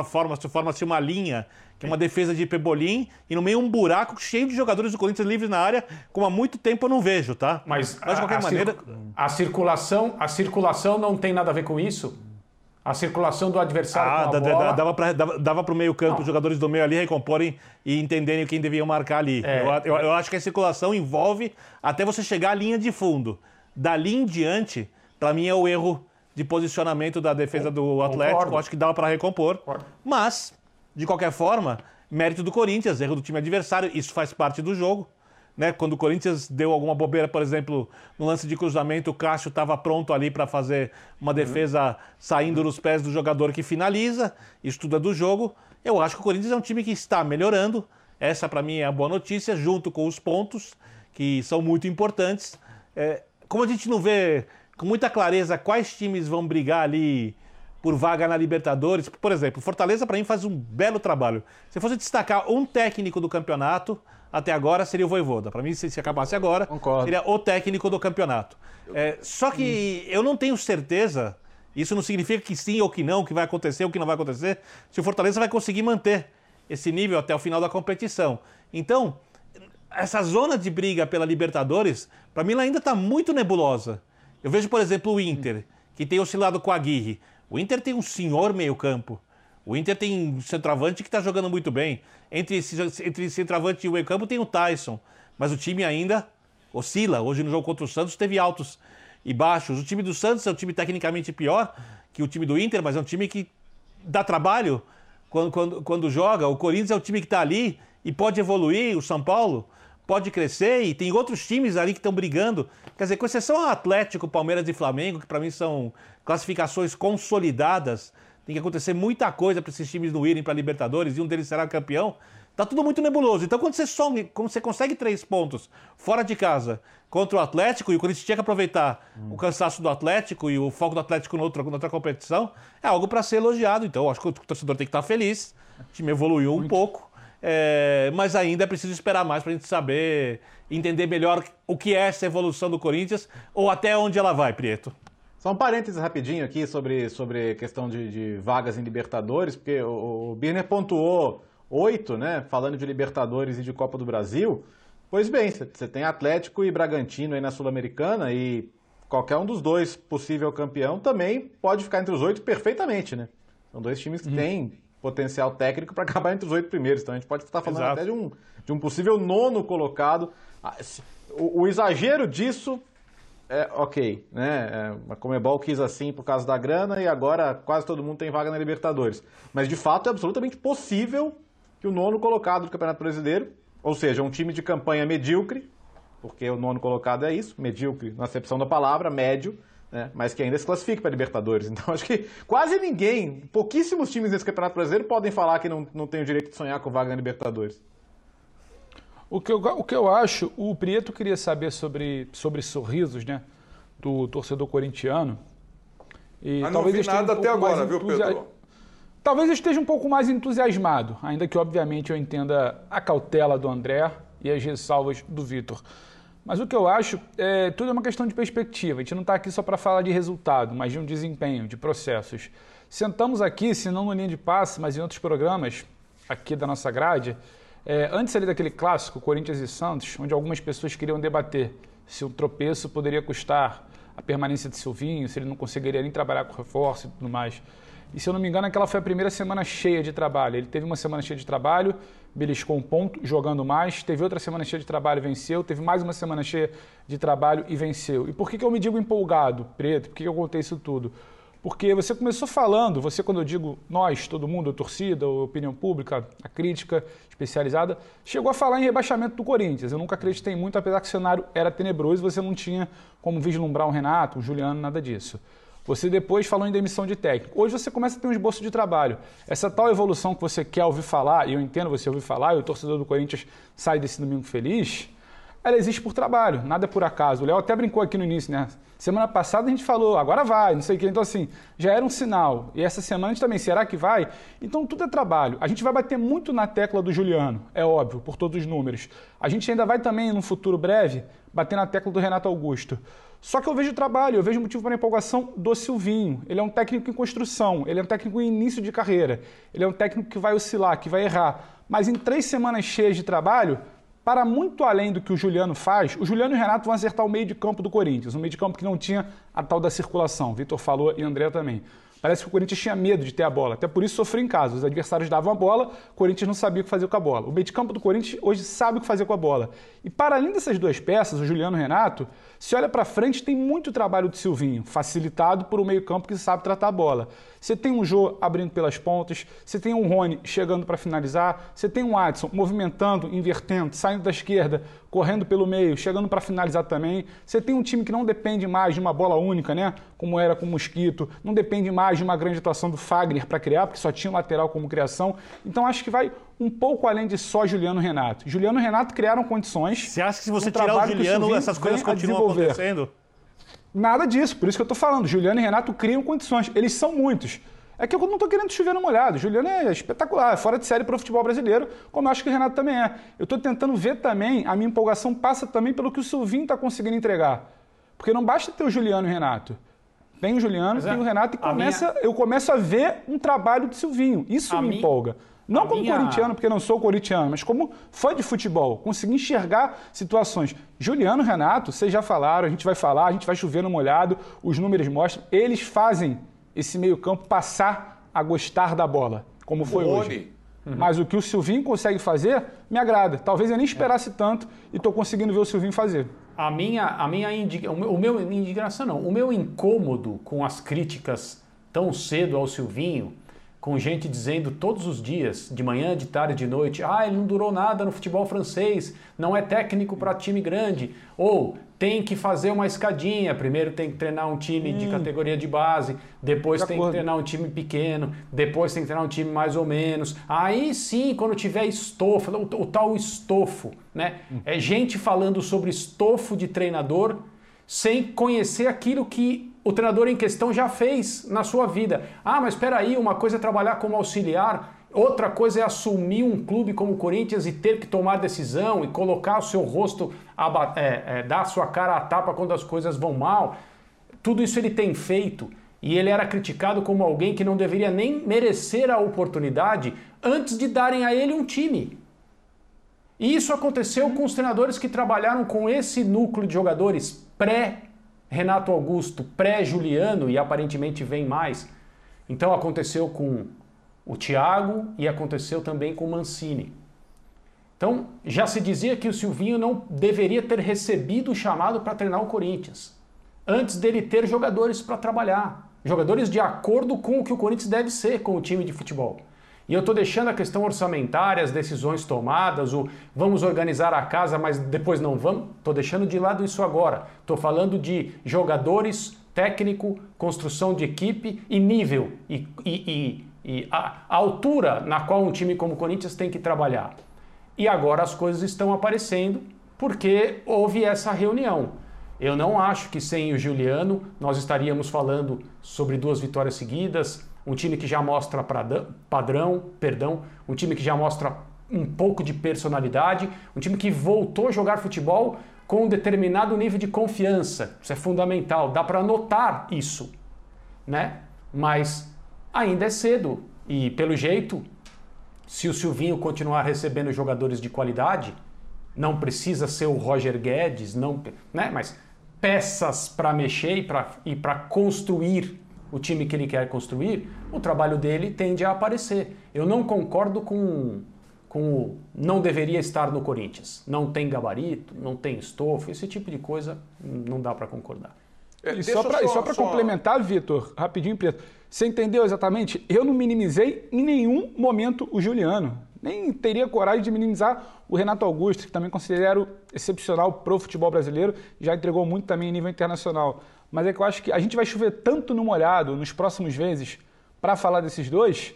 forma-se forma uma linha, que é uma defesa de Pebolim, e no meio um buraco cheio de jogadores do Corinthians livres na área, como há muito tempo eu não vejo, tá? Mas, Mas de qualquer a, maneira. A circulação, a circulação não tem nada a ver com isso? A circulação do adversário ah, com a bola. Dava para dava, o meio campo, os jogadores do meio ali recomporem e entenderem quem deviam marcar ali. É, eu, eu, eu, acho que a circulação envolve até você chegar à linha de fundo. Dali em diante, para mim é o erro de posicionamento da defesa do Atlético. Concordo. Acho que dava para recompor. Concordo. Mas, de qualquer forma, mérito do Corinthians, erro do time adversário. Isso faz parte do jogo. Né? Quando o Corinthians deu alguma bobeira, por exemplo, no lance de cruzamento, o Cássio estava pronto ali para fazer uma defesa saindo nos pés do jogador que finaliza, isso tudo é do jogo. Eu acho que o Corinthians é um time que está melhorando. Essa, para mim, é a boa notícia, junto com os pontos, que são muito importantes. É, como a gente não vê com muita clareza quais times vão brigar ali por vaga na Libertadores, por exemplo, Fortaleza, para mim, faz um belo trabalho. Se fosse destacar um técnico do campeonato, até agora seria o Voivoda. Para mim, se, se acabasse agora, Concordo. seria o técnico do campeonato. É, só que eu não tenho certeza, isso não significa que sim ou que não, que vai acontecer ou que não vai acontecer, se o Fortaleza vai conseguir manter esse nível até o final da competição. Então, essa zona de briga pela Libertadores, para mim, ela ainda está muito nebulosa. Eu vejo, por exemplo, o Inter, que tem oscilado com a Aguirre. O Inter tem um senhor meio-campo. O Inter tem um centroavante que está jogando muito bem. Entre, esse- entre centroavante e o meio-campo tem o Tyson. Mas o time ainda oscila. Hoje no jogo contra o Santos teve altos e baixos. O time do Santos é um time tecnicamente pior que o time do Inter, mas é um time que dá trabalho quando, quando, quando joga. O Corinthians é o time que está ali e pode evoluir. O São Paulo pode crescer e tem outros times ali que estão brigando. Quer dizer, com exceção ao Atlético, Palmeiras e Flamengo, que para mim são classificações consolidadas, tem que acontecer muita coisa para esses times não irem para a Libertadores e um deles será campeão. Tá tudo muito nebuloso. Então, quando você, some, quando você consegue três pontos fora de casa contra o Atlético, e o Corinthians tinha que aproveitar o cansaço do Atlético e o foco do Atlético na outra, na outra competição, é algo para ser elogiado. Então, acho que o torcedor tem que estar feliz. O time evoluiu um pouco, é, mas ainda é preciso esperar mais para a gente saber, entender melhor o que é essa evolução do Corinthians ou até onde ela vai, Prieto. Só um parênteses rapidinho aqui sobre, sobre questão de, de vagas em Libertadores, porque o, o Birner pontuou oito, né? Falando de Libertadores e de Copa do Brasil. Pois bem, você tem Atlético e Bragantino aí na Sul-Americana e qualquer um dos dois possível campeão também pode ficar entre os oito perfeitamente, né? São dois times que têm potencial técnico para acabar entre os oito primeiros. Então a gente pode estar falando Exato. até de um, de um possível nono colocado. Ah, O, o exagero disso é, ok, né? É, a Comebol quis assim por causa da grana e agora quase todo mundo tem vaga na Libertadores. Mas de fato é absolutamente possível que o nono colocado do Campeonato Brasileiro, ou seja, um time de campanha medíocre, porque o nono colocado é isso, medíocre na acepção da palavra, médio, né? mas que ainda se classifique para a Libertadores. Então acho que quase ninguém, pouquíssimos times nesse Campeonato Brasileiro podem falar que não, não tem o direito de sonhar com vaga na Libertadores. O que, eu, o que eu acho, o Prieto queria saber sobre, sobre sorrisos, né? Do torcedor corintiano. E Mas não vi eu esteja nada um até agora, viu, entusia- Pedro? Talvez eu esteja um pouco mais entusiasmado, ainda que obviamente eu entenda a cautela do André e as ressalvas do Vitor. Mas o que eu acho é tudo é uma questão de perspectiva. A gente não está aqui só para falar de resultado, mas de um desempenho, de processos. Sentamos aqui, se não no linha de passe, mas em outros programas aqui da nossa grade, é, antes ali daquele clássico Corinthians e Santos, onde algumas pessoas queriam debater se o tropeço poderia custar a permanência de Silvinho, se ele não conseguiria nem trabalhar com reforço e tudo mais. E se eu não me engano, aquela foi a primeira semana cheia de trabalho. Ele teve uma semana cheia de trabalho, beliscou um ponto, jogando mais. Teve outra semana cheia de trabalho, venceu. Teve mais uma semana cheia de trabalho e venceu. E por que, que eu me digo empolgado, Preto? Por que, que eu contei isso tudo? Porque você começou falando, você quando eu digo nós, todo mundo, a torcida, a opinião pública, a crítica especializada, chegou a falar em rebaixamento do Corinthians. Eu nunca acreditei muito, apesar que o cenário era tenebroso, você não tinha como vislumbrar um Renato, um Juliano, nada disso. Você depois falou em demissão de técnico. Hoje você começa a ter um esboço de trabalho. Essa tal evolução que você quer ouvir falar, e eu entendo você ouvir falar, e o torcedor do Corinthians sai desse domingo feliz, ela existe por trabalho, nada é por acaso. O Léo até brincou aqui no início, né? Semana passada a gente falou, agora vai, não sei o quê. Então, assim, já era um sinal. E essa semana a gente também, será que vai? Então, tudo é trabalho. A gente vai bater muito na tecla do Juliano, é óbvio, por todos os números. A gente ainda vai também, num futuro breve, bater na tecla do Renato Augusto. Só que eu vejo trabalho, eu vejo motivo para empolgação do Silvinho. Ele é um técnico em construção, ele é um técnico em início de carreira, ele é um técnico que vai oscilar, que vai errar. Mas em três semanas cheias de trabalho, para muito além do que o Juliano faz, o Juliano e o Renato vão acertar o meio de campo do Corinthians, um meio de campo que não tinha a tal da circulação. Vitor falou e André também. Parece que o Corinthians tinha medo de ter a bola, até por isso sofreu em casa. Os adversários davam a bola, o Corinthians não sabia o que fazer com a bola. O meio de campo do Corinthians hoje sabe o que fazer com a bola. E para além dessas duas peças, o Juliano e o Renato, se olha para frente, tem muito trabalho do Silvinho, facilitado por um meio campo que sabe tratar a bola. Você tem um Jô abrindo pelas pontas, você tem um Rony chegando para finalizar, você tem um Adson movimentando, invertendo, saindo da esquerda, correndo pelo meio, chegando para finalizar também. Você tem um time que não depende mais de uma bola única, né? Como era com o Mosquito, não depende mais de uma grande atuação do Fagner para criar, porque só tinha lateral como criação. Então acho que vai um pouco além de só Juliano Renato. Juliano e Renato criaram condições. Você acha que se você tirar o Juliano, essas coisas continuam acontecendo? Nada disso, por isso que eu estou falando. Juliano e Renato criam condições. Eles são muitos. É que eu não estou querendo chover no molhado. Juliano é espetacular, é fora de série para o futebol brasileiro, como eu acho que o Renato também é. Eu estou tentando ver também, a minha empolgação passa também pelo que o Silvinho está conseguindo entregar. Porque não basta ter o Juliano e o Renato. Tem o Juliano, tem é, o Renato e começa, minha... eu começo a ver um trabalho do Silvinho. Isso a me empolga. Não a como minha... corintiano, porque não sou corintiano, mas como fã de futebol, conseguir enxergar situações. Juliano, Renato, vocês já falaram, a gente vai falar, a gente vai chover no molhado, os números mostram, eles fazem esse meio-campo passar a gostar da bola, como foi Boni. hoje. Uhum. Mas o que o Silvinho consegue fazer me agrada. Talvez eu nem esperasse é. tanto e estou conseguindo ver o Silvinho fazer. A minha, a minha indig... o meu indignação não, o meu incômodo com as críticas tão cedo ao Silvinho com gente dizendo todos os dias, de manhã, de tarde, de noite, ah, ele não durou nada no futebol francês, não é técnico para time grande, ou tem que fazer uma escadinha, primeiro tem que treinar um time hum. de categoria de base, depois de tem acordo. que treinar um time pequeno, depois tem que treinar um time mais ou menos. Aí sim, quando tiver estofo, o, o tal estofo, né? Hum. É gente falando sobre estofo de treinador sem conhecer aquilo que o treinador em questão já fez na sua vida. Ah, mas espera aí, uma coisa é trabalhar como auxiliar, outra coisa é assumir um clube como o Corinthians e ter que tomar decisão e colocar o seu rosto, a, é, é, dar a sua cara à tapa quando as coisas vão mal. Tudo isso ele tem feito e ele era criticado como alguém que não deveria nem merecer a oportunidade antes de darem a ele um time. E isso aconteceu com os treinadores que trabalharam com esse núcleo de jogadores pré Renato Augusto pré-Juliano e aparentemente vem mais. Então aconteceu com o Thiago e aconteceu também com o Mancini. Então já se dizia que o Silvinho não deveria ter recebido o chamado para treinar o Corinthians, antes dele ter jogadores para trabalhar, jogadores de acordo com o que o Corinthians deve ser com o time de futebol. E eu estou deixando a questão orçamentária, as decisões tomadas, o vamos organizar a casa, mas depois não vamos. Estou deixando de lado isso agora. Estou falando de jogadores, técnico, construção de equipe e nível e, e, e, e a, a altura na qual um time como o Corinthians tem que trabalhar. E agora as coisas estão aparecendo porque houve essa reunião. Eu não acho que sem o Juliano nós estaríamos falando sobre duas vitórias seguidas, um time que já mostra padrão, perdão, um time que já mostra um pouco de personalidade, um time que voltou a jogar futebol com um determinado nível de confiança. Isso é fundamental, dá para notar isso, né? Mas ainda é cedo e pelo jeito, se o Silvinho continuar recebendo jogadores de qualidade, não precisa ser o Roger Guedes, não, né? Mas peças para mexer e para construir o time que ele quer construir, o trabalho dele tende a aparecer. Eu não concordo com, com o não deveria estar no Corinthians. Não tem gabarito, não tem estofo, esse tipo de coisa não dá para concordar. É, e só para só... complementar, Vitor, rapidinho, Preto, você entendeu exatamente? Eu não minimizei em nenhum momento o Juliano. Nem teria coragem de minimizar o Renato Augusto, que também considero excepcional para o futebol brasileiro, já entregou muito também em nível internacional mas é que eu acho que a gente vai chover tanto no molhado nos próximos meses para falar desses dois,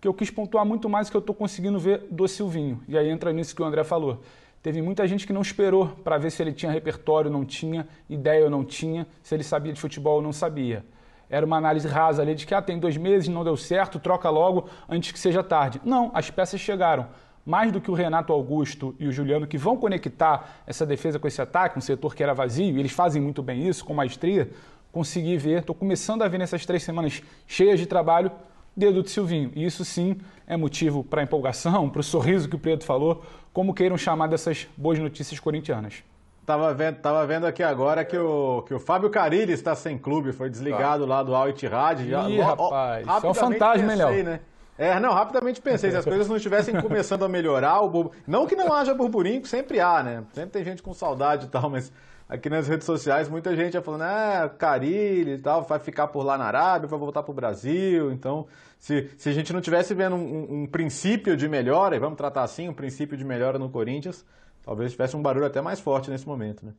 que eu quis pontuar muito mais o que eu estou conseguindo ver do Silvinho. E aí entra nisso que o André falou. Teve muita gente que não esperou para ver se ele tinha repertório, não tinha, ideia ou não tinha, se ele sabia de futebol ou não sabia. Era uma análise rasa ali de que ah, tem dois meses, não deu certo, troca logo antes que seja tarde. Não, as peças chegaram mais do que o Renato Augusto e o Juliano, que vão conectar essa defesa com esse ataque, um setor que era vazio, e eles fazem muito bem isso, com maestria, consegui ver, estou começando a ver nessas três semanas cheias de trabalho, dedo de Silvinho. E isso sim é motivo para empolgação, para o sorriso que o Preto falou, como queiram chamar dessas boas notícias corintianas. Tava vendo, tava vendo aqui agora que o, que o Fábio Carilli está sem clube, foi desligado lá do Al Ittihad. Ih, Já- ó, ó, rapaz, isso é um fantasma, pensei, Léo? né? É, não, rapidamente pensei, se as coisas não estivessem começando a melhorar, o burbu- não que não haja burburinho, que sempre há, né? Sempre tem gente com saudade e tal, mas aqui nas redes sociais muita gente já falando, ah, Carilli e tal, vai ficar por lá na Arábia, vai voltar pro Brasil, então se, se a gente não tivesse vendo um, um- um princípio de melhora, e vamos tratar assim, um princípio de melhora no Corinthians, talvez tivesse um barulho até mais forte nesse momento, né?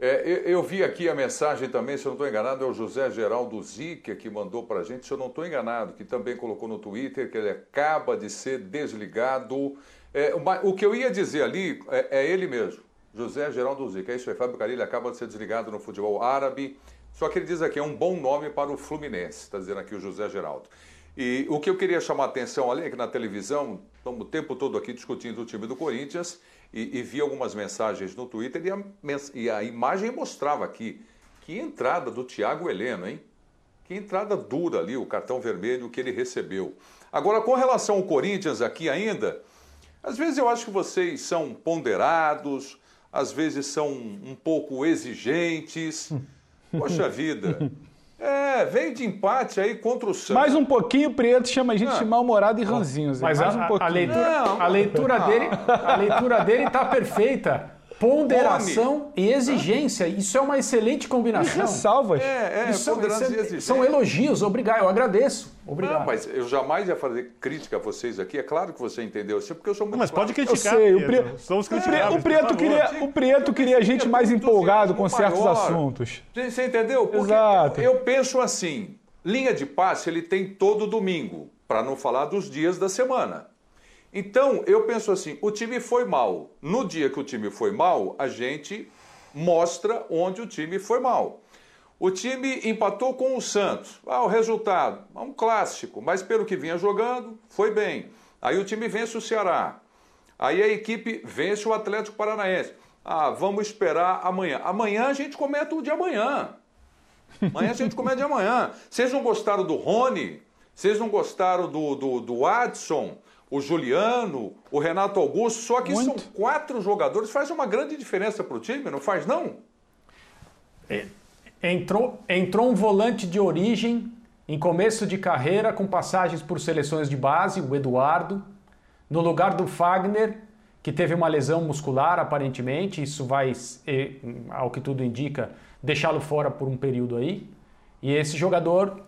É, eu, eu vi aqui a mensagem também, se eu não estou enganado, é o José Geraldo Zica que mandou para a gente, se eu não estou enganado, que também colocou no Twitter que ele acaba de ser desligado. É, uma- o que eu ia dizer ali é, é ele mesmo, José Geraldo Zica. É isso aí, Fábio Carilli acaba de ser desligado no futebol árabe. Só que ele diz aqui, é um bom nome para o Fluminense, está dizendo aqui o José Geraldo. E o que eu queria chamar a atenção ali é que na televisão, estamos o tempo todo aqui discutindo o time do Corinthians e, e vi algumas mensagens no Twitter e a, e a imagem mostrava aqui que entrada do Thiago Heleno, hein? Que entrada dura ali, o cartão vermelho que ele recebeu. Agora, com relação ao Corinthians aqui ainda, às vezes eu acho que vocês são ponderados, às vezes são um pouco exigentes. Poxa vida. É, veio de empate aí contra o Santos. Mais um pouquinho, o Prieto chama a gente Ah. de mal-humorado e ranzinhos. Mas mais a, um pouquinho. a leitura, Não. a leitura dele, a leitura dele tá perfeita. Ponderação e exigência. Isso é uma excelente combinação. ressalvas. É, é, Isso são, e é- exigência. são elogios, obrigado. Eu agradeço. Obrigado. Não, mas eu jamais ia fazer crítica a vocês aqui. É claro que você entendeu assim, porque eu sou muito Mas pode claro. Eu criticar. sei, o. Pre... Somos Pre... criticáveis, o Preto por queria, o Preto queria a gente mais empolgado com certos maior. assuntos. Você entendeu? Porque Exato. eu penso assim, linha de passe ele tem todo domingo, para não falar dos dias da semana. Então, eu penso assim, o time foi mal. No dia que o time foi mal, a gente mostra onde o time foi mal. O time empatou com o Santos. Ah, o resultado, é um clássico, mas pelo que vinha jogando, foi bem. Aí o time vence o Ceará. Aí a equipe vence o Atlético Paranaense. Ah, vamos esperar amanhã. Amanhã a gente comenta o de amanhã. Amanhã a gente comenta de amanhã. Vocês não gostaram do Rony? Vocês não gostaram do, do, do Adson? O Juliano? O Renato Augusto? Só que Muito. são quatro jogadores. Faz uma grande diferença para o time, não faz não? Entrou, entrou um volante de origem em começo de carreira com passagens por seleções de base, o Eduardo, no lugar do Fagner, que teve uma lesão muscular aparentemente, isso vai, ao que tudo indica, deixá-lo fora por um período aí. E esse jogador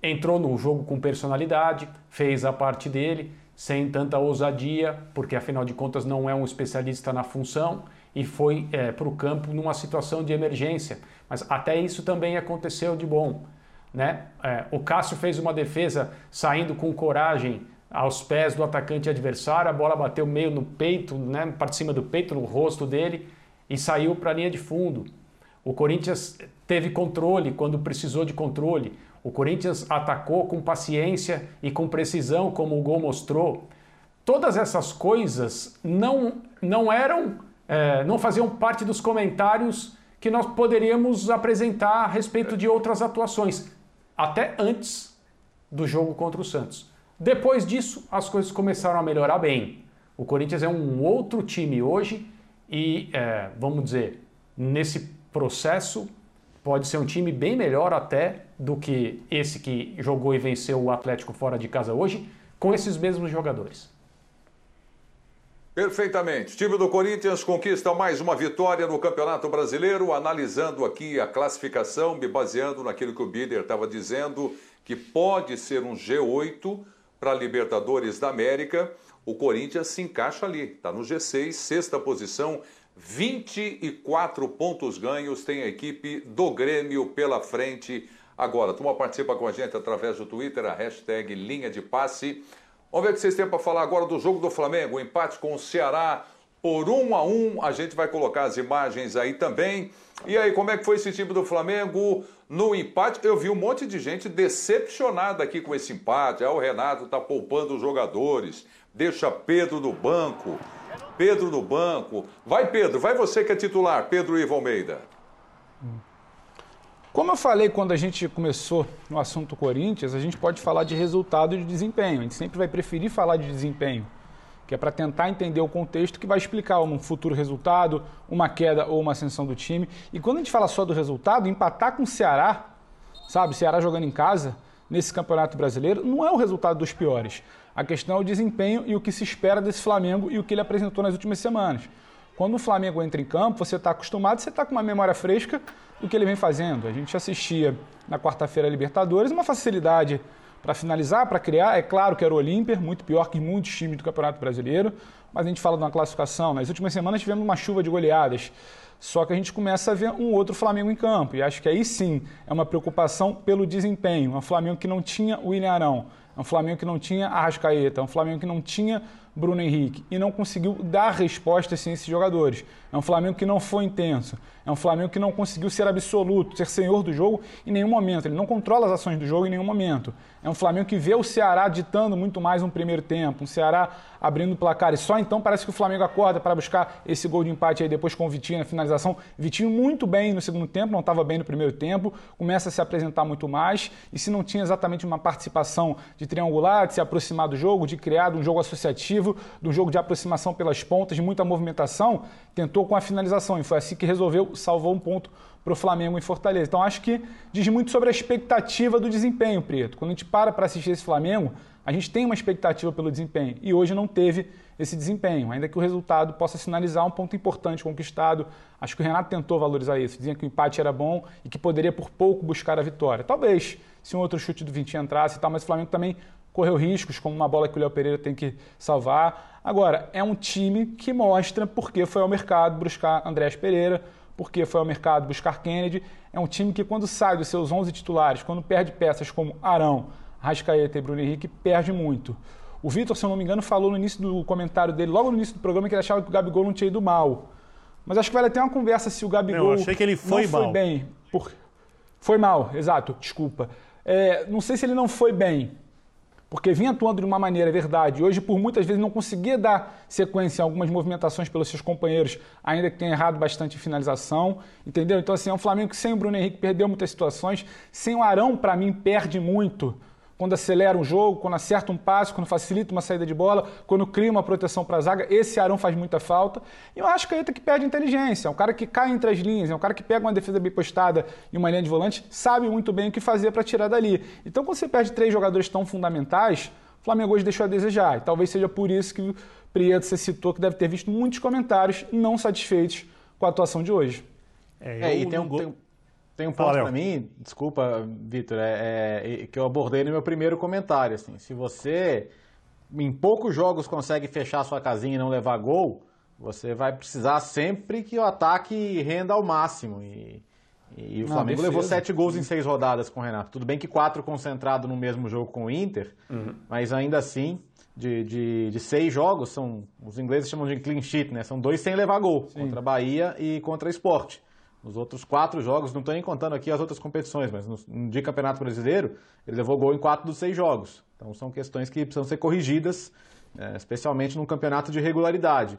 entrou no jogo com personalidade, fez a parte dele, sem tanta ousadia, porque afinal de contas não é um especialista na função e foi para o campo numa situação de emergência. Mas até isso também aconteceu de bom. Né? É, o Cássio fez uma defesa saindo com coragem aos pés do atacante adversário, a bola bateu meio no peito, né, para cima do peito, no rosto dele e saiu para a linha de fundo. O Corinthians teve controle quando precisou de controle. O Corinthians atacou com paciência e com precisão, como o gol mostrou. Todas essas coisas não, não eram, é, não faziam parte dos comentários que nós poderíamos apresentar a respeito de outras atuações, até antes do jogo contra o Santos. Depois disso, as coisas começaram a melhorar bem. O Corinthians é um outro time hoje e, é, vamos dizer, nesse processo pode ser um time bem melhor até do que esse que jogou e venceu o Atlético fora de casa hoje, com esses mesmos jogadores. Perfeitamente. O time do Corinthians conquista mais uma vitória no Campeonato Brasileiro, analisando aqui a classificação, me baseando naquilo que o Bider estava dizendo, que pode ser um G8 para Libertadores da América. O Corinthians se encaixa ali, está no G6, sexta posição, 24 pontos ganhos, tem a equipe do Grêmio pela frente. Agora, a turma participa com a gente através do Twitter, a hashtag linha de passe. Vamos ver o que vocês têm para falar agora do jogo do Flamengo, o empate com o Ceará por um a um. A gente vai colocar as imagens aí também. E aí, como é que foi esse time do Flamengo no empate? Eu vi um monte de gente decepcionada aqui com esse empate. Ah, o Renato está poupando os jogadores, deixa Pedro no banco. Pedro no banco. Vai, Pedro, vai você que é titular, Pedro Ivo Almeida. Como eu falei quando a gente começou no assunto Corinthians, a gente pode falar de resultado e de desempenho. A gente sempre vai preferir falar de desempenho. que é para tentar entender o contexto que vai explicar um futuro resultado, uma queda ou uma ascensão do time. E quando a gente fala só do resultado, empatar com o Ceará, sabe, Ceará jogando em casa, nesse Campeonato Brasileiro, não é o resultado dos piores. A questão é o desempenho e o que se espera desse Flamengo e o que ele apresentou nas últimas semanas. Quando o Flamengo entra em campo, você está acostumado, você está com uma memória fresca do que ele vem fazendo. A gente assistia na quarta-feira a Libertadores, uma facilidade para finalizar, para criar. É claro que era o Olímpia, muito pior que muitos times do Campeonato Brasileiro, mas a gente fala de uma classificação. Nas últimas semanas tivemos uma chuva de goleadas. Só que a gente começa a ver um outro Flamengo em campo. E acho que aí sim é uma preocupação pelo desempenho. Um Flamengo que não tinha o William Arão, um Flamengo que não tinha Arrascaeta, um Flamengo que não tinha Bruno Henrique e não conseguiu dar respostas a esses jogadores. É um Flamengo que não foi intenso. É um Flamengo que não conseguiu ser absoluto, ser senhor do jogo em nenhum momento. Ele não controla as ações do jogo em nenhum momento. É um Flamengo que vê o Ceará ditando muito mais um primeiro tempo, um Ceará abrindo placar. E só então parece que o Flamengo acorda para buscar esse gol de empate aí depois com o Vitinho na finalização. Vitinho muito bem no segundo tempo, não estava bem no primeiro tempo, começa a se apresentar muito mais. E se não tinha exatamente uma participação de triangular, de se aproximar do jogo, de criar um jogo associativo, de um jogo de aproximação pelas pontas, muita movimentação, tentou com a finalização. E foi assim que resolveu, salvou um ponto para o Flamengo em Fortaleza. Então acho que diz muito sobre a expectativa do desempenho, Preto. Quando a gente para para assistir esse Flamengo, a gente tem uma expectativa pelo desempenho e hoje não teve esse desempenho, ainda que o resultado possa sinalizar um ponto importante conquistado. Acho que o Renato tentou valorizar isso, dizia que o empate era bom e que poderia por pouco buscar a vitória. Talvez se um outro chute do Vitinho entrasse e tal, mas o Flamengo também correu riscos, como uma bola que o Léo Pereira tem que salvar. Agora, é um time que mostra porque foi ao mercado buscar Andrés Pereira, porque foi ao mercado buscar Kennedy. É um time que, quando sai dos seus 11 titulares, quando perde peças como Arão, Rascaeta e Bruno Henrique, perde muito. O Vitor, se eu não me engano, falou no início do comentário dele, logo no início do programa, que ele achava que o Gabigol não tinha ido mal. Mas acho que vale até uma conversa se o Gabigol. Não, achei que ele foi. Foi bem. Por... Foi mal, exato, desculpa. É, não sei se ele não foi bem, porque vinha atuando de uma maneira, é verdade, e hoje por muitas vezes não conseguia dar sequência a algumas movimentações pelos seus companheiros, ainda que tenha errado bastante em finalização, entendeu? Então assim, é um Flamengo que sem o Bruno Henrique perdeu muitas situações, sem o Arão para mim perde muito, quando acelera um jogo, quando acerta um passe, quando facilita uma saída de bola, quando cria uma proteção para a zaga, esse Arão faz muita falta. E eu acho que Arrascaeta que perde inteligência, é um cara que cai entre as linhas, é um cara que pega uma defesa bem postada e uma linha de volante, sabe muito bem o que fazer para tirar dali. Então quando você perde três jogadores tão fundamentais, o Flamengo hoje deixou a desejar. E talvez seja por isso que o Prieto você citou que deve ter visto muitos comentários não satisfeitos com a atuação de hoje. É, é e tem um, tem, tem um ponto para mim, desculpa, Vitor, é, é, que eu abordei no meu primeiro comentário. Assim, se você em poucos jogos consegue fechar sua casinha e não levar gol, você vai precisar sempre que o ataque renda ao máximo. E, e o Flamengo levou sete gols sim. em seis rodadas com o Renato. Tudo bem que quatro concentrado no mesmo jogo com o Inter, uhum. mas ainda assim, de, de, de, seis jogos, são os ingleses chamam de clean sheet, né? São dois sem levar gol, sim. contra a Bahia e contra a Sport. Nos outros quatro jogos, não estou nem contando aqui as outras competições, mas no, no de Campeonato Brasileiro, ele levou gol em quatro dos seis jogos. Então são questões que precisam ser corrigidas, é, especialmente num campeonato de regularidade.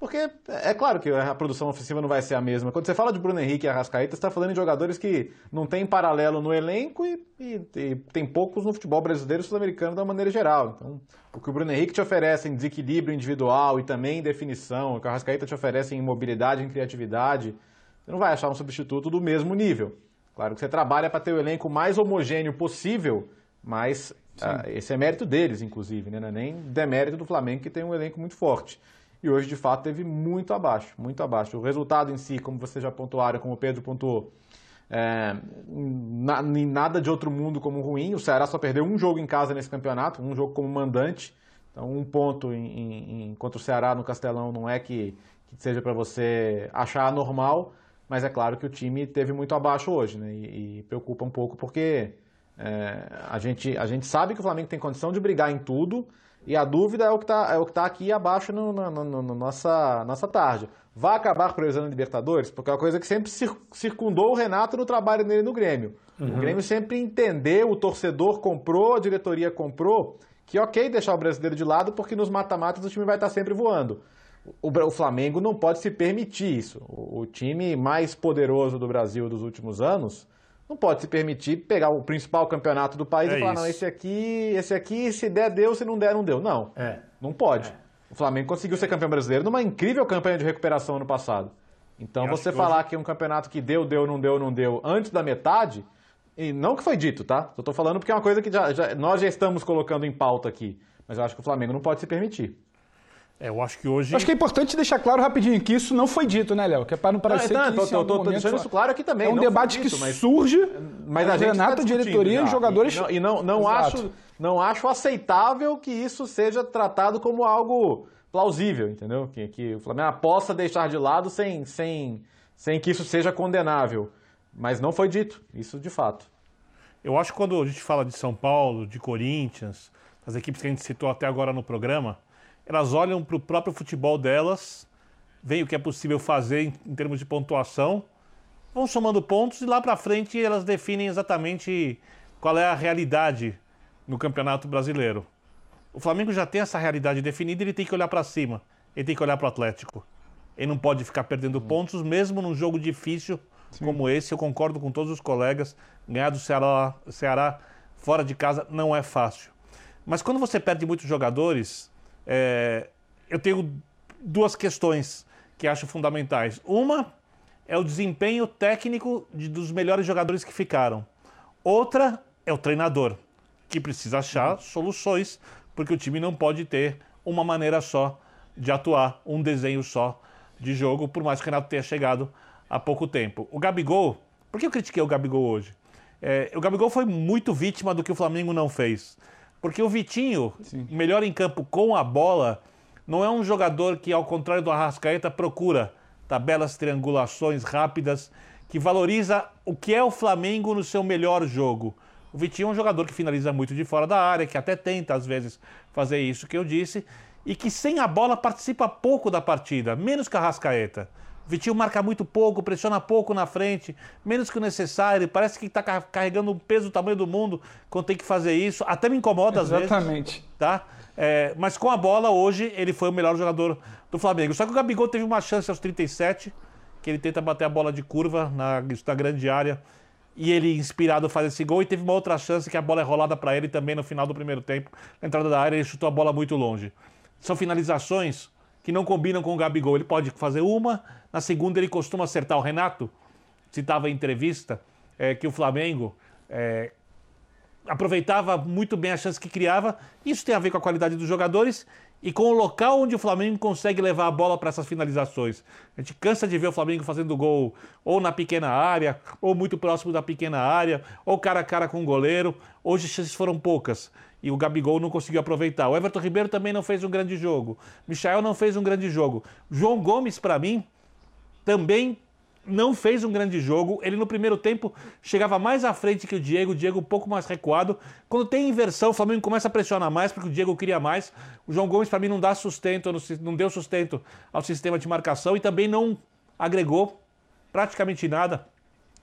Porque é claro que a produção ofensiva não vai ser a mesma. Quando você fala de Bruno Henrique e Arrascaeta, você está falando de jogadores que não têm paralelo no elenco e, e, e tem poucos no futebol brasileiro e sul-americano da maneira geral. Então, o que o Bruno Henrique te oferece em desequilíbrio individual e também em definição, o que o Arrascaeta te oferece em mobilidade, em criatividade, você não vai achar um substituto do mesmo nível. Claro que você trabalha para ter o elenco mais homogêneo possível, mas ah, esse é mérito deles, inclusive, né? não é nem demérito do Flamengo, que tem um elenco muito forte. E hoje, de fato, teve muito abaixo, muito abaixo. O resultado em si, como você já pontuaram, como o Pedro pontuou, é, na, nada de outro mundo como ruim. O Ceará só perdeu um jogo em casa nesse campeonato, um jogo como mandante. Então, um ponto em, em, em contra o Ceará no Castelão não é que, que seja para você achar normal, mas é claro que o time teve muito abaixo hoje, né? E, e preocupa um pouco porque é, a, gente, a gente sabe que o Flamengo tem condição de brigar em tudo e a dúvida é o que está é tá aqui abaixo no, no, no, no, nossa, nossa tarde. Vai acabar priorizando a Libertadores? Porque é uma coisa que sempre circundou o Renato no trabalho dele no Grêmio. Uhum. O Grêmio sempre entendeu, o torcedor comprou, a diretoria comprou, que ok deixar o brasileiro de lado porque nos mata-matas o time vai estar sempre voando o, Flamengo não pode se permitir isso. O, time mais poderoso do Brasil dos últimos anos não pode se permitir pegar o principal campeonato do país é e falar, isso. não, esse aqui, esse aqui, se der, deu, se não der, não deu. Não, é. não pode. É. O Flamengo conseguiu ser campeão brasileiro numa incrível campanha de recuperação ano passado. Então Eu você que falar hoje- que um campeonato que deu, deu, não deu, não deu, antes da metade, e não que foi dito, tá? Eu tô falando porque é uma coisa que já- já- nós já estamos colocando em pauta aqui. Mas eu acho que o Flamengo não pode se permitir. É, eu acho que hoje. Acho que é importante deixar claro rapidinho que isso não foi dito, né, Léo? Que é para não parecer Não, que tô, algum tô- tô momento deixando isso claro aqui também. É um não debate dito, que mas- surge, Mas a gente Renato, tá diretoria já. e jogadores... E não, e não, não acho, não acho aceitável que isso seja tratado como algo plausível, entendeu? Que, que o Flamengo possa deixar de lado sem, sem, sem que isso seja condenável. Mas não foi dito, isso de fato. Eu acho que quando a gente fala de São Paulo, de Corinthians, as equipes que a gente citou até agora no programa, elas olham para o próprio futebol delas, veem o que é possível fazer em, em termos de pontuação, vão somando pontos e lá para frente elas definem exatamente qual é a realidade no Campeonato Brasileiro. O Flamengo já tem essa realidade definida, ele tem que olhar para cima, ele tem que olhar para o Atlético. Ele não pode ficar perdendo pontos, mesmo num jogo difícil como esse. Eu concordo com todos os colegas. Ganhar do Ceará, Ceará fora de casa não é fácil. Mas quando você perde muitos jogadores, é, eu tenho duas questões que acho fundamentais. Uma é o desempenho técnico de- dos melhores jogadores que ficaram. Outra é o treinador, que precisa achar soluções, porque o time não pode ter uma maneira só de atuar, um desenho só de jogo, por mais que o Renato tenha chegado há pouco tempo. O Gabigol, por que eu critiquei o Gabigol hoje? É, o Gabigol foi muito vítima do que o Flamengo não fez. Porque o Vitinho, melhor em campo com a bola, não é um jogador que, ao contrário do Arrascaeta, procura tabelas, triangulações rápidas, que valoriza o que é o Flamengo no seu melhor jogo. O Vitinho é um jogador que finaliza muito de fora da área, que até tenta, às vezes, fazer isso que eu disse, e que sem a bola participa pouco da partida, menos que a Arrascaeta. Vitinho marca muito pouco, pressiona pouco na frente, menos que o necessário, parece que está carregando um peso do tamanho do mundo quando tem que fazer isso. Até me incomoda às vezes Exatamente. tá? É, mas com a bola, hoje, ele foi o melhor jogador do Flamengo. Só que o Gabigol teve uma chance aos 37, que ele tenta bater a bola de curva na, na grande área, e ele, inspirado, faz esse gol. E teve uma outra chance que a bola é rolada para ele também no final do primeiro tempo. Na entrada da área, ele chutou a bola muito longe. São finalizações que não combinam com o Gabigol. Ele pode fazer uma, na segunda ele costuma acertar. O Renato citava em entrevista é, que o Flamengo é, aproveitava muito bem a chance que criava. Isso tem a ver com a qualidade dos jogadores e com o local onde o Flamengo consegue levar a bola para essas finalizações. A gente cansa de ver o Flamengo fazendo gol ou na pequena área, ou muito próximo da pequena área, ou cara a cara com o goleiro. Hoje as chances foram poucas e o Gabigol não conseguiu aproveitar. O Everton Ribeiro também não fez um grande jogo. Michael não fez um grande jogo. João Gomes, para mim, também não fez um grande jogo. Ele no primeiro tempo chegava mais à frente que o Diego, o Diego um pouco mais recuado. Quando tem inversão, o Flamengo começa a pressionar mais porque o Diego queria mais. O João Gomes para mim não dá sustento, não deu sustento ao sistema de marcação e também não agregou praticamente nada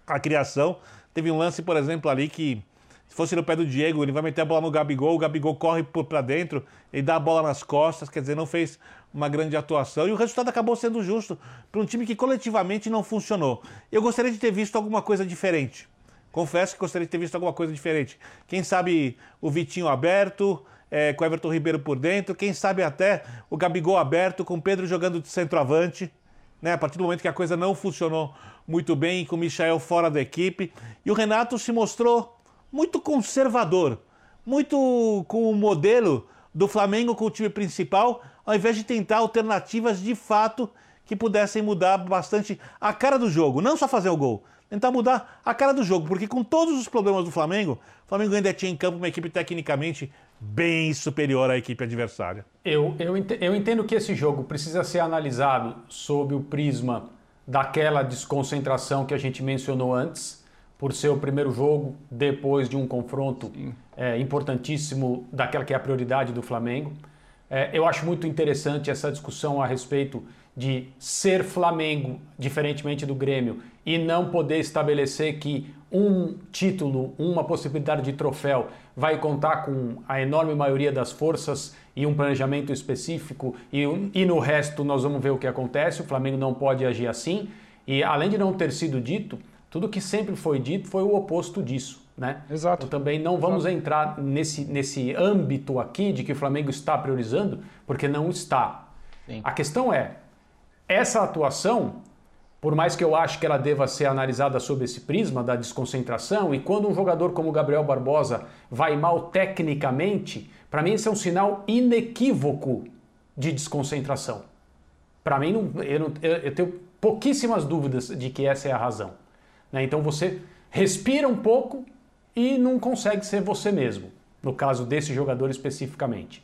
à criação. Teve um lance, por exemplo, ali que se fosse no pé do Diego, ele vai meter a bola no Gabigol, o Gabigol corre para dentro, ele dá a bola nas costas, quer dizer, não fez uma grande atuação e o resultado acabou sendo justo para um time que coletivamente não funcionou. Eu gostaria de ter visto alguma coisa diferente. Confesso que gostaria de ter visto alguma coisa diferente. Quem sabe o Vitinho aberto, é, com o Everton Ribeiro por dentro, quem sabe até o Gabigol aberto, com o Pedro jogando de centroavante né? A partir do momento que a coisa não funcionou muito bem, com o Michael fora da equipe. E o Renato se mostrou muito conservador, muito com o modelo do Flamengo com o time principal, ao invés de tentar alternativas de fato que pudessem mudar bastante a cara do jogo, não só fazer o gol. Tentar mudar a cara do jogo, porque com todos os problemas do Flamengo, o Flamengo ainda tinha em campo uma equipe tecnicamente bem superior à equipe adversária. Eu, eu, eu entendo que esse jogo precisa ser analisado sob o prisma daquela desconcentração que a gente mencionou antes, por ser o primeiro jogo depois de um confronto é, importantíssimo daquela que é a prioridade do Flamengo. É, eu acho muito interessante essa discussão a respeito de ser Flamengo, diferentemente do Grêmio, e não poder estabelecer que um título, uma possibilidade de troféu vai contar com a enorme maioria das forças e um planejamento específico e, e no resto nós vamos ver o que acontece. O Flamengo não pode agir assim. E além de não ter sido dito, tudo que sempre foi dito foi o oposto disso. Né? Exato. Então também não vamos entrar nesse, nesse âmbito aqui de que o Flamengo está priorizando, porque não está. Sim. A questão é, essa atuação, por mais que eu ache que ela deva ser analisada sob esse prisma da desconcentração, e quando um jogador como o Gabriel Barbosa vai mal tecnicamente, para mim esse é um sinal inequívoco de desconcentração. Para mim, não, eu, não, eu, eu tenho pouquíssimas dúvidas de que essa é a razão. Né? Então você respira um pouco e não consegue ser você mesmo, no caso desse jogador especificamente.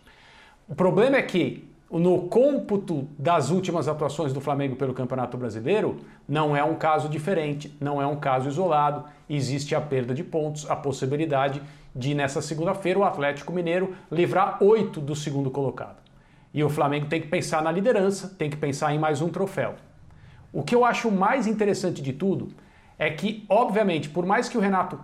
O problema é que no cômputo das últimas atuações do Flamengo pelo Campeonato Brasileiro, não é um caso diferente, não é um caso isolado, existe a perda de pontos, a possibilidade de nessa segunda-feira o Atlético Mineiro livrar oito do segundo colocado. E o Flamengo tem que pensar na liderança, tem que pensar em mais um troféu. O que eu acho mais interessante de tudo é que, obviamente, por mais que o Renato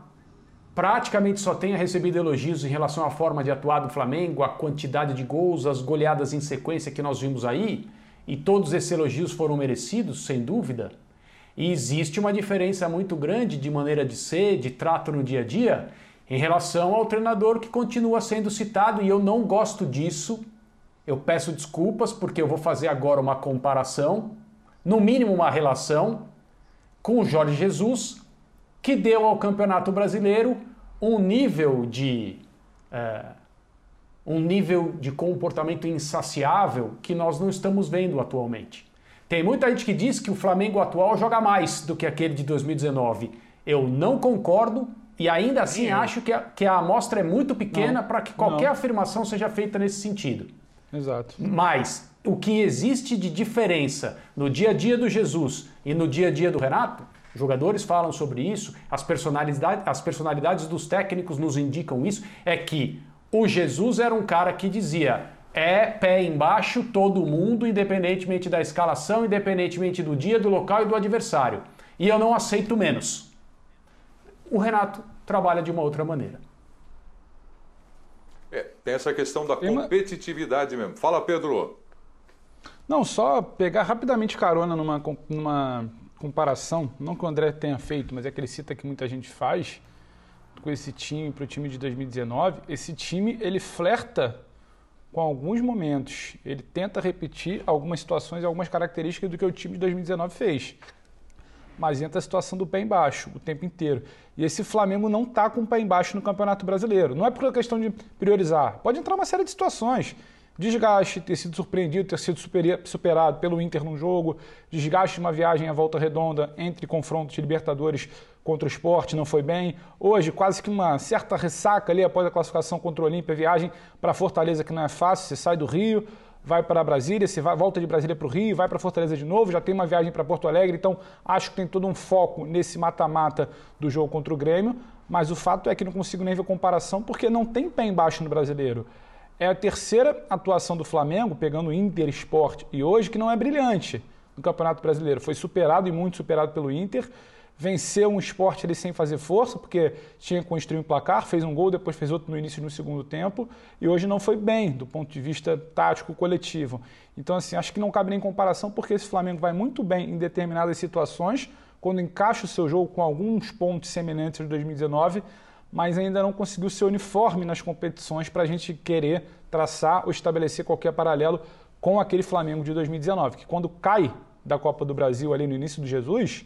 praticamente só tenha recebido elogios em relação à forma de atuar do Flamengo, a quantidade de gols, as goleadas em sequência que nós vimos aí, e todos esses elogios foram merecidos, sem dúvida. E existe uma diferença muito grande de maneira de ser, de trato no dia a dia, em relação ao treinador que continua sendo citado, e eu não gosto disso. Eu peço desculpas porque eu vou fazer agora uma comparação, no mínimo uma relação, com o Jorge Jesus, que deu ao Campeonato Brasileiro um nível de é, um nível de comportamento insaciável que nós não estamos vendo atualmente. Tem muita gente que diz que o Flamengo atual joga mais do que aquele de 2019. Eu não concordo e ainda assim acho que a, que a amostra é muito pequena para que qualquer não. afirmação seja feita nesse sentido. Exato. Mas o que existe de diferença no dia a dia do Jesus e no dia a dia do Renato jogadores falam sobre isso, as personalidades, as personalidades dos técnicos nos indicam isso, é que o Jesus era um cara que dizia é pé embaixo todo mundo, independentemente da escalação, independentemente do dia, do local e do adversário. E eu não aceito menos. O Renato trabalha de uma outra maneira. É, tem essa questão da competitividade mesmo. Fala, Pedro. Não, só pegar rapidamente carona numa, numa comparação, não que o André tenha feito, mas é que ele cita que muita gente faz com esse time para o time de 2019. Esse time ele flerta com alguns momentos, ele tenta repetir algumas situações, algumas características do que o time de 2019 fez. Mas entra a situação do pé embaixo o tempo inteiro. E esse Flamengo não está com o pé embaixo no Campeonato Brasileiro. Não é por questão de priorizar. Pode entrar uma série de situações desgaste, ter sido surpreendido, ter sido superado pelo Inter num jogo, desgaste de uma viagem à volta redonda entre confrontos de Libertadores contra o esporte, não foi bem. Hoje, quase que uma certa ressaca ali após a classificação contra o Olímpia, viagem para Fortaleza, que não é fácil, você sai do Rio, vai para Brasília, você vai, volta de Brasília para o Rio, vai para Fortaleza de novo, já tem uma viagem para Porto Alegre, então acho que tem todo um foco nesse mata-mata do jogo contra o Grêmio, mas o fato é que não consigo nem ver comparação porque não tem pé embaixo no brasileiro. É a terceira atuação do Flamengo, pegando o Inter Sport e hoje, que não é brilhante no Campeonato Brasileiro. Foi superado e muito superado pelo Inter. Venceu um esporte ali sem fazer força, porque tinha que construir um placar, fez um gol, depois fez outro no início do segundo tempo, e hoje não foi bem do ponto de vista tático coletivo. Então, assim, acho que não cabe nem comparação, porque esse Flamengo vai muito bem em determinadas situações, quando encaixa o seu jogo com alguns pontos semelhantes de 2019, mas ainda não conseguiu ser uniforme nas competições para a gente querer traçar ou estabelecer qualquer paralelo com aquele Flamengo de 2019, que quando cai da Copa do Brasil ali no início do Jesus,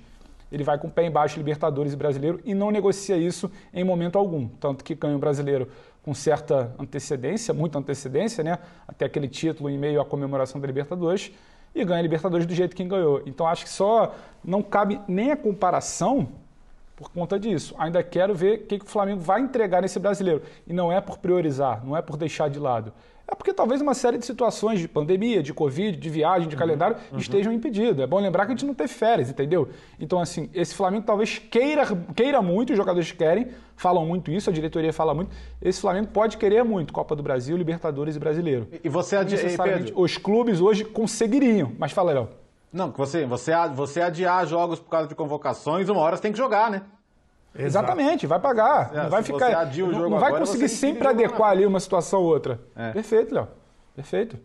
ele vai com o pé embaixo Libertadores e Brasileiro e não negocia isso em momento algum. Tanto que ganha o Brasileiro com certa antecedência, muita antecedência, né? Até aquele título em meio à comemoração da Libertadores e ganha a Libertadores do jeito que ganhou. Então acho que só não cabe nem a comparação por conta disso. Ainda quero ver o que, que o Flamengo vai entregar nesse brasileiro. E não é por priorizar, não é por deixar de lado. É porque talvez uma série de situações de pandemia, de Covid, de viagem, de uhum, calendário uhum. estejam impedidas. É bom lembrar que a gente não teve férias, entendeu? Então, assim, esse Flamengo talvez queira, queira muito, os jogadores querem, falam muito isso, a diretoria fala muito. Esse Flamengo pode querer muito Copa do Brasil, Libertadores e Brasileiro. E você adia... necessariamente Os clubes hoje conseguiriam. Mas fala, Léo. Não, você, você, você adiar jogos por causa de convocações, uma hora você tem que jogar, né? Exatamente, vai pagar. É, não vai ficar. não, não vai conseguir sempre adequar ali uma situação ou outra. É. Perfeito, Léo. Perfeito.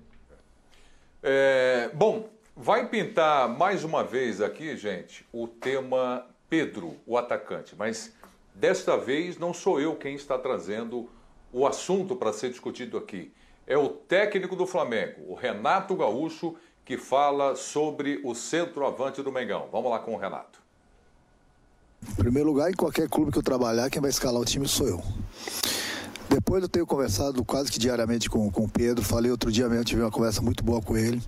É, bom, vai pintar mais uma vez aqui, gente, o tema Pedro, o atacante. Mas Desta vez não sou eu quem está trazendo o assunto para ser discutido aqui. É o técnico do Flamengo, o Renato Gaúcho, que fala sobre o centroavante do Mengão. Vamos lá com o Renato. Em primeiro lugar, em qualquer clube que eu trabalhar, quem vai escalar o time sou eu. Depois eu tenho conversado quase que diariamente com, com o Pedro. Falei outro dia mesmo, tive uma conversa muito boa com ele.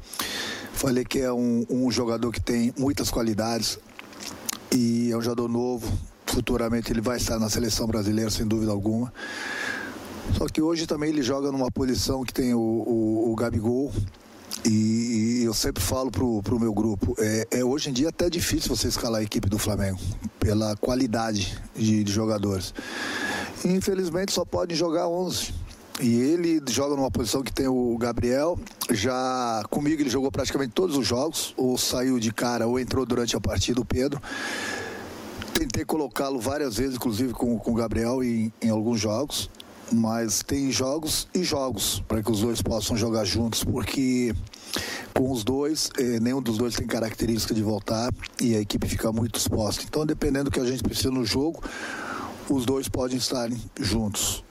Falei que é um, um jogador que tem muitas qualidades e é um jogador novo. Futuramente ele vai estar na seleção brasileira, sem dúvida alguma. Só que hoje também ele joga numa posição que tem o, o, o Gabigol, e, eu sempre falo pro, pro meu grupo, é, é, hoje em dia até difícil você escalar a equipe do Flamengo, pela qualidade de, de jogadores. Infelizmente só pode jogar 11. E ele joga numa posição que tem o Gabriel. Já comigo ele jogou praticamente todos os jogos, ou saiu de cara, ou entrou durante a partida o Pedro. Tentei colocá-lo várias vezes, inclusive com, com o Gabriel em, em alguns jogos mas tem jogos e jogos para que os dois possam jogar juntos, porque com os dois, eh, nenhum dos dois tem característica de voltar e a equipe fica muito exposta. Então, dependendo do que a gente precisa no jogo, os dois podem estar juntos.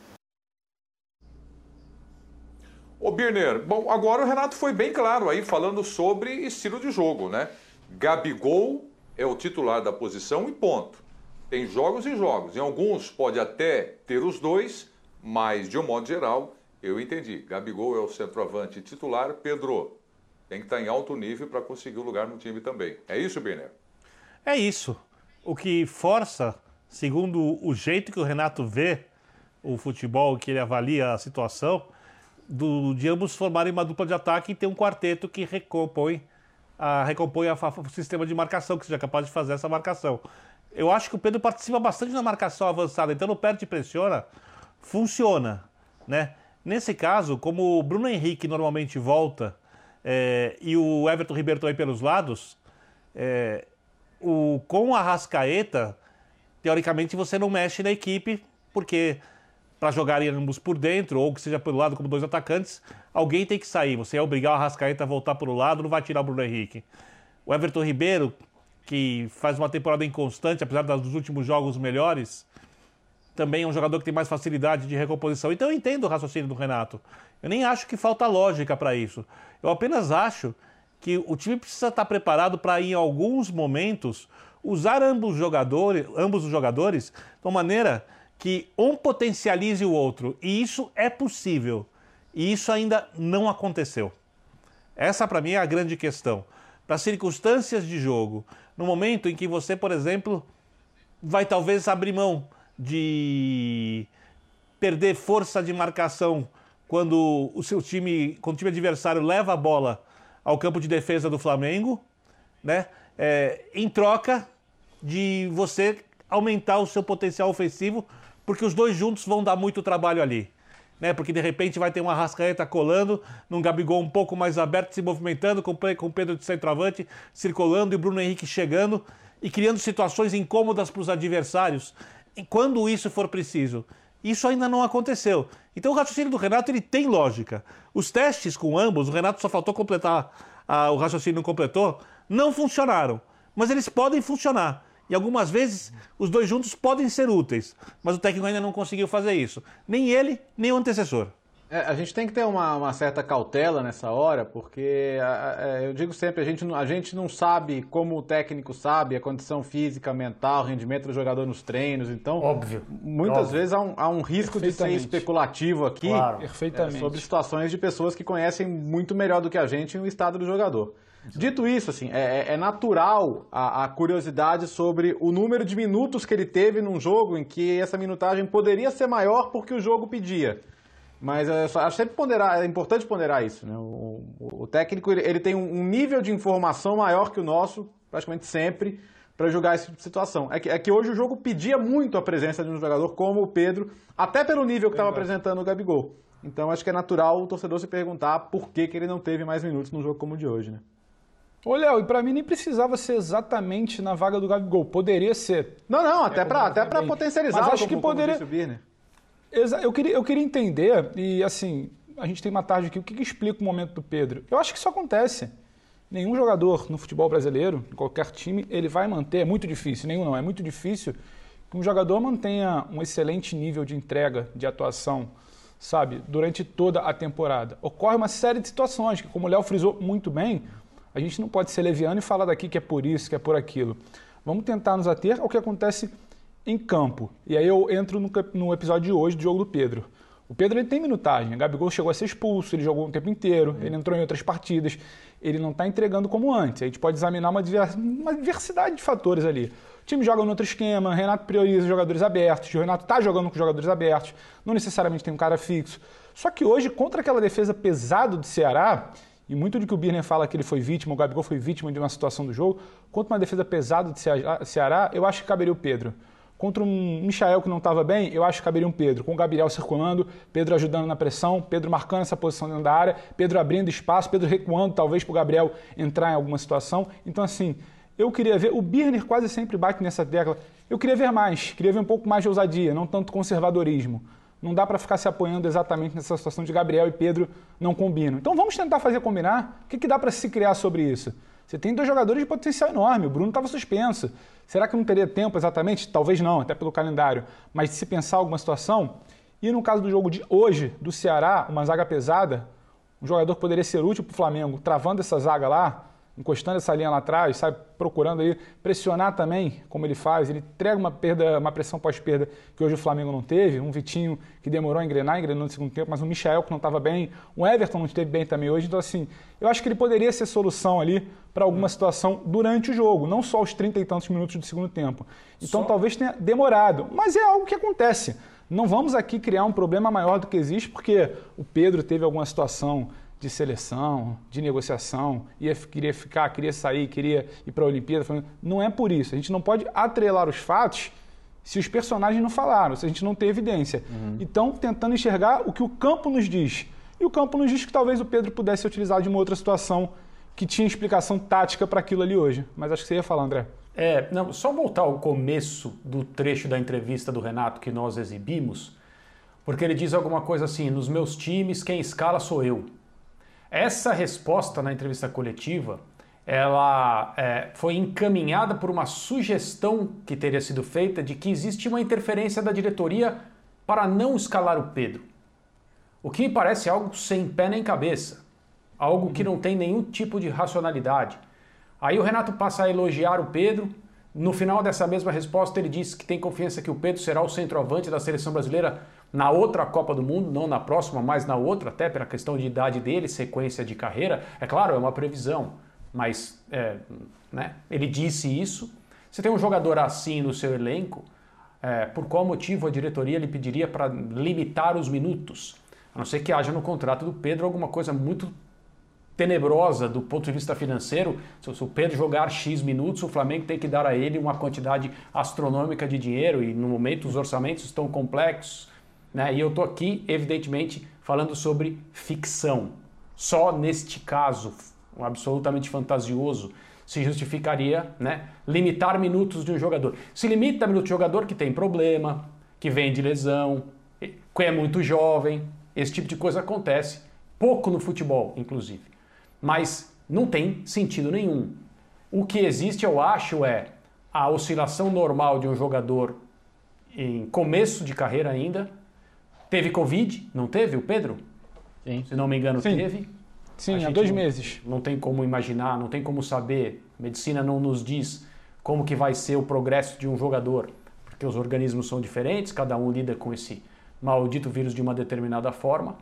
Ô Birner, bom, agora o Renato foi bem claro aí falando sobre estilo de jogo, né? Gabigol é o titular da posição e ponto. Tem jogos e jogos. Em alguns pode até ter os dois, mas, de um modo geral, eu entendi. Gabigol é o centroavante titular. Pedro tem que estar em alto nível para conseguir um lugar no time também. É isso, Birner? É isso. O que força, segundo o jeito que o Renato vê o futebol, que ele avalia a situação, do, de ambos formarem uma dupla de ataque e ter um quarteto que recompõe, a, recompõe a, o sistema de marcação, que seja capaz de fazer essa marcação. Eu acho que o Pedro participa bastante na marcação avançada, então no perde e pressiona, funciona, né? Nesse caso, como o Bruno Henrique normalmente volta é, e o Everton Ribeiro aí pelos lados, é, o, com a Rascaeta, teoricamente você não mexe na equipe, porque para jogarem ambos por dentro, ou que seja pelo lado como dois atacantes, alguém tem que sair. Você é obrigar o Arrascaeta a voltar para o lado, não vai tirar o Bruno Henrique. O Everton Ribeiro, que faz uma temporada inconstante, apesar dos últimos jogos melhores, também é um jogador que tem mais facilidade de recomposição. Então eu entendo o raciocínio do Renato. Eu nem acho que falta lógica para isso. Eu apenas acho que o time precisa estar preparado para, em alguns momentos, usar ambos os jogadores, ambos os jogadores de uma maneira que um potencialize o outro. E isso é possível. E isso ainda não aconteceu. Essa, para mim, é a grande questão. Para circunstâncias de jogo, no momento em que você, por exemplo, vai talvez abrir mão de perder força de marcação quando o seu time, quando o time adversário leva a bola ao campo de defesa do Flamengo, né? É, em troca de você aumentar o seu potencial ofensivo, porque os dois juntos vão dar muito trabalho ali. Né? Porque de repente vai ter uma rascaeta colando, num Gabigol um pouco mais aberto, se movimentando, com o Pedro de centroavante circulando e Bruno Henrique chegando e criando situações incômodas para os adversários quando isso for preciso. Isso ainda não aconteceu. Então o raciocínio do Renato ele tem lógica. Os testes com ambos, o Renato só faltou completar, o raciocínio não completou, não funcionaram. Mas eles podem funcionar. E algumas vezes os dois juntos podem ser úteis. Mas o técnico ainda não conseguiu fazer isso. Nem ele, nem o antecessor. É, a gente tem que ter uma, uma, certa cautela nessa hora, porque é, eu digo sempre, a gente, a gente não sabe como o técnico sabe a condição física, mental, rendimento do jogador nos treinos, então óbvio, muitas óbvio. vezes há um, há um risco de ser especulativo aqui claro, é, sobre situações de pessoas que conhecem muito melhor do que a gente o estado do jogador. Dito isso, assim, é, é, é natural a, a, curiosidade sobre o número de minutos que ele teve num jogo em que essa minutagem poderia ser maior porque o jogo pedia. Mas é só, acho sempre ponderar, é importante ponderar isso. Né? O, o, o técnico ele, ele, tem um, nível de informação maior que o nosso, praticamente sempre, para julgar essa tipo situação. É que, é que hoje o jogo pedia muito a presença de um jogador como o Pedro, até pelo nível que estava apresentando o Gabigol. Então acho que é natural o torcedor se perguntar por que, que ele não teve mais minutos num jogo como o de hoje. Né? Ô, Léo, e pra mim nem precisava ser exatamente na vaga do Gabigol. Poderia ser. Não, não, até é, pra, até pra potencializar. Mas acho como, que poderia. Eu queria, eu queria entender, e assim, a gente tem uma tarde aqui, o que, que explica o momento do Pedro? Eu acho que isso acontece. Nenhum jogador no futebol brasileiro, em qualquer time, ele vai manter, é muito difícil, nenhum não, é muito difícil que um jogador mantenha um excelente nível de entrega, de atuação, sabe, durante toda a temporada. Ocorre uma série de situações que, como o Léo frisou muito bem, a gente não pode ser leviano e falar daqui que é por isso, que é por aquilo. Vamos tentar nos ater ao que acontece em campo. E aí eu entro no, no episódio de hoje do jogo do Pedro. O Pedro ele tem minutagem. O Gabigol chegou a ser expulso, ele jogou o tempo inteiro, ele entrou em outras partidas. Ele não está entregando como antes. A gente pode examinar uma, diversidade de fatores ali. O time joga no outro esquema, Renato prioriza jogadores abertos, o Renato está jogando com jogadores abertos, não necessariamente tem um cara fixo. Só que hoje, contra aquela defesa pesada do Ceará, e muito do que o Birner fala que ele foi vítima, o Gabigol foi vítima de uma situação do jogo, contra uma defesa pesada do Ceará, eu acho que caberia o Pedro. Contra um Michael que não estava bem, eu acho que caberia um Pedro, com o Gabriel circulando, Pedro ajudando na pressão, Pedro marcando essa posição dentro da área, Pedro abrindo espaço, Pedro recuando talvez para o Gabriel entrar em alguma situação. Então, assim, eu queria ver, o Birner quase sempre bate nessa tecla, eu queria ver mais, queria ver um pouco mais de ousadia, não tanto conservadorismo. Não dá para ficar se apoiando exatamente nessa situação de Gabriel e Pedro não combinam. Então vamos tentar fazer combinar. O que, que dá para se criar sobre isso? Você tem dois jogadores de potencial enorme. O Bruno estava suspenso. Será que não teria tempo exatamente? Talvez não, até pelo calendário. Mas se pensar alguma situação. E no caso do jogo de hoje, do Ceará, uma zaga pesada, um jogador poderia ser útil para o Flamengo, travando essa zaga lá, encostando essa linha lá atrás, sabe, procurando aí pressionar também, como ele faz. Ele entrega uma perda, uma pressão pós-perda que hoje o Flamengo não teve. Um Vitinho que demorou a engrenar, engrenou no segundo tempo, mas um Michael que não estava bem, um Everton não esteve bem também hoje. Então, assim, eu acho que ele poderia ser solução ali para alguma situação durante o jogo, não só os 30 e tantos minutos do segundo tempo. Então, só... talvez tenha demorado, mas é algo que acontece. Não vamos aqui criar um problema maior do que existe, porque o Pedro teve alguma situação de seleção, de negociação, ia, queria ficar, queria sair, queria ir para a Olimpíada. Não é por isso. A gente não pode atrelar os fatos se os personagens não falaram, se a gente não tem evidência. Uhum. Então, tentando enxergar o que o campo nos diz. E o campo nos diz que talvez o Pedro pudesse utilizar de uma outra situação que tinha explicação tática para aquilo ali hoje. Mas acho que você ia falar, André. É, não, só voltar ao começo do trecho da entrevista do Renato que nós exibimos, porque ele diz alguma coisa assim: nos meus times, quem escala sou eu. Essa resposta na entrevista coletiva ela é, foi encaminhada por uma sugestão que teria sido feita de que existe uma interferência da diretoria para não escalar o Pedro. O que me parece algo sem pé nem cabeça, algo que não tem nenhum tipo de racionalidade. Aí o Renato passa a elogiar o Pedro. No final dessa mesma resposta, ele diz que tem confiança que o Pedro será o centroavante da seleção brasileira na outra Copa do Mundo, não na próxima, mas na outra, até pela questão de idade dele, sequência de carreira. É claro, é uma previsão, mas é, né, ele disse isso. Você tem um jogador assim no seu elenco, é, por qual motivo a diretoria lhe pediria para limitar os minutos? A não ser que haja no contrato do Pedro alguma coisa muito tenebrosa do ponto de vista financeiro. Se o Pedro jogar X minutos, o Flamengo tem que dar a ele uma quantidade astronômica de dinheiro e no momento os orçamentos estão complexos. Né? E eu estou aqui, evidentemente, falando sobre ficção. Só neste caso, absolutamente fantasioso, se justificaria né, limitar minutos de um jogador. Se limita minutos de jogador que tem problema, que vem de lesão, que é muito jovem, esse tipo de coisa acontece, pouco no futebol, inclusive. Mas não tem sentido nenhum. O que existe, eu acho, é a oscilação normal de um jogador em começo de carreira ainda, Teve Covid, não teve o Pedro? Sim. Se não me engano, Sim. teve. Sim, há dois não, meses. Não tem como imaginar, não tem como saber. medicina não nos diz como que vai ser o progresso de um jogador, porque os organismos são diferentes, cada um lida com esse maldito vírus de uma determinada forma.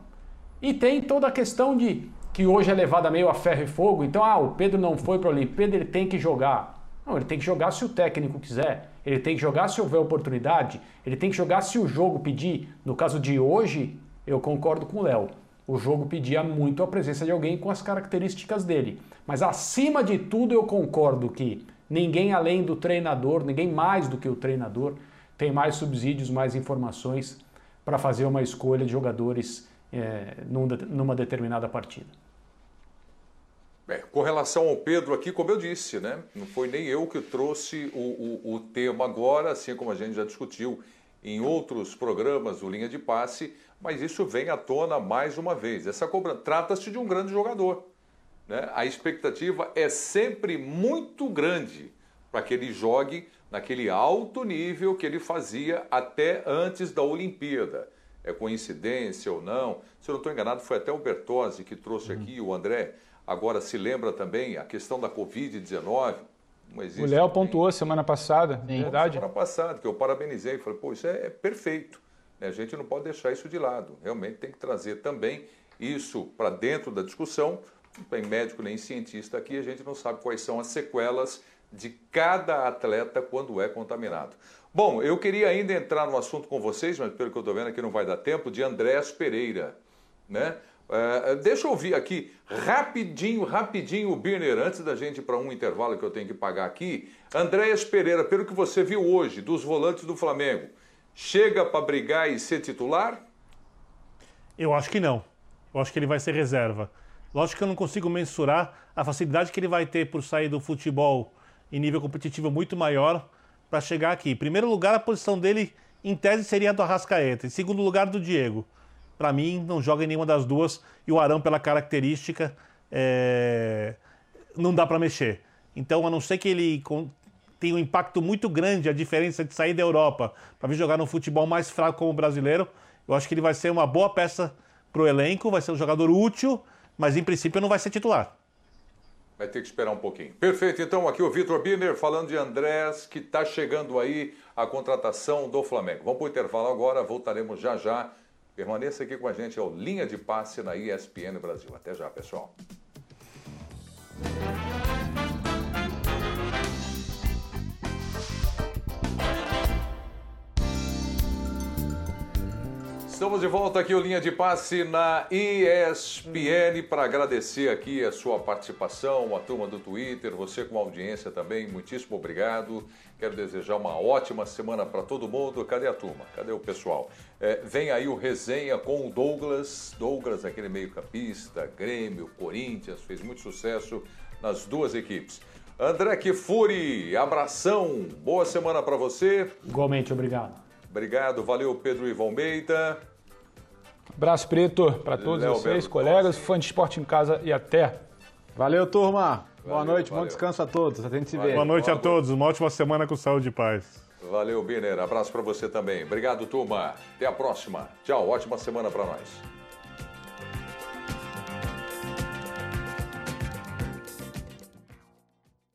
E tem toda a questão de que hoje é levada meio a ferro e fogo. Então, ah, o Pedro não foi para a Olimpíada, ele tem que jogar. Não, ele tem que jogar se o técnico quiser. Ele tem que jogar se houver oportunidade. Ele tem que jogar se o jogo pedir. No caso de hoje, eu concordo com o Léo. O jogo pedia muito a presença de alguém com as características dele. Mas acima de tudo, eu concordo que ninguém além do treinador, ninguém mais do que o treinador, tem mais subsídios, mais informações para fazer uma escolha de jogadores é, numa determinada partida. É, com relação ao Pedro aqui, como eu disse, né, não foi nem eu que trouxe o, o, o tema agora, assim como a gente já discutiu em outros programas do Linha de Passe, mas isso vem à tona mais uma vez. Essa cobrança trata-se de um grande jogador. Né? A expectativa é sempre muito grande para que ele jogue naquele alto nível que ele fazia até antes da Olimpíada. É coincidência ou não? Se eu não estou enganado, foi até o Bertozzi que trouxe aqui, o André. Agora se lembra também a questão da Covid-19. O Léo pontuou semana passada, Sim. verdade. Semana passada, que eu parabenizei. Falei, pô, isso é, é perfeito. A gente não pode deixar isso de lado. Realmente tem que trazer também isso para dentro da discussão. Não tem médico nem cientista aqui, a gente não sabe quais são as sequelas de cada atleta quando é contaminado. Bom, eu queria ainda entrar no assunto com vocês, mas pelo que eu estou vendo aqui não vai dar tempo, de Andrés Pereira. Né? Uh, deixa eu ouvir aqui rapidinho, rapidinho o Birner, antes da gente ir para um intervalo que eu tenho que pagar aqui. Andréas Pereira, pelo que você viu hoje dos volantes do Flamengo, chega para brigar e ser titular? Eu acho que não. Eu acho que ele vai ser reserva. Lógico que eu não consigo mensurar a facilidade que ele vai ter por sair do futebol em nível competitivo muito maior para chegar aqui. Em primeiro lugar, a posição dele, em tese, seria a do Arrascaeta. Em segundo lugar, do Diego. Para mim, não joga em nenhuma das duas. E o Arão, pela característica, é... não dá para mexer. Então, a não ser que ele tenha um impacto muito grande, a diferença de sair da Europa para vir jogar no futebol mais fraco como o brasileiro, eu acho que ele vai ser uma boa peça para o elenco, vai ser um jogador útil, mas em princípio não vai ser titular. Vai ter que esperar um pouquinho. Perfeito, então aqui o Vitor Birner falando de Andrés, que está chegando aí a contratação do Flamengo. Vamos para o intervalo agora, voltaremos já já. Permaneça aqui com a gente, é o Linha de Passe na ESPN Brasil. Até já, pessoal. Estamos de volta aqui, o Linha de Passe na ESPN, para agradecer aqui a sua participação, a turma do Twitter, você com a audiência também, muitíssimo obrigado. Quero desejar uma ótima semana para todo mundo. Cadê a turma? Cadê o pessoal? É, vem aí o resenha com o Douglas, Douglas, aquele meio-campista, Grêmio, Corinthians, fez muito sucesso nas duas equipes. André Kifuri, abração, boa semana para você. Igualmente, obrigado. Obrigado, valeu Pedro Ivo Almeida. Abraço preto para todos Léo vocês, Belo colegas, fãs de esporte em casa e até. Valeu, turma. Boa noite, valeu. bom descanso a todos. A gente se vê. Boa noite a todos, uma ótima semana com saúde e paz. Valeu, Biner. Abraço para você também. Obrigado, turma. Até a próxima. Tchau, ótima semana para nós.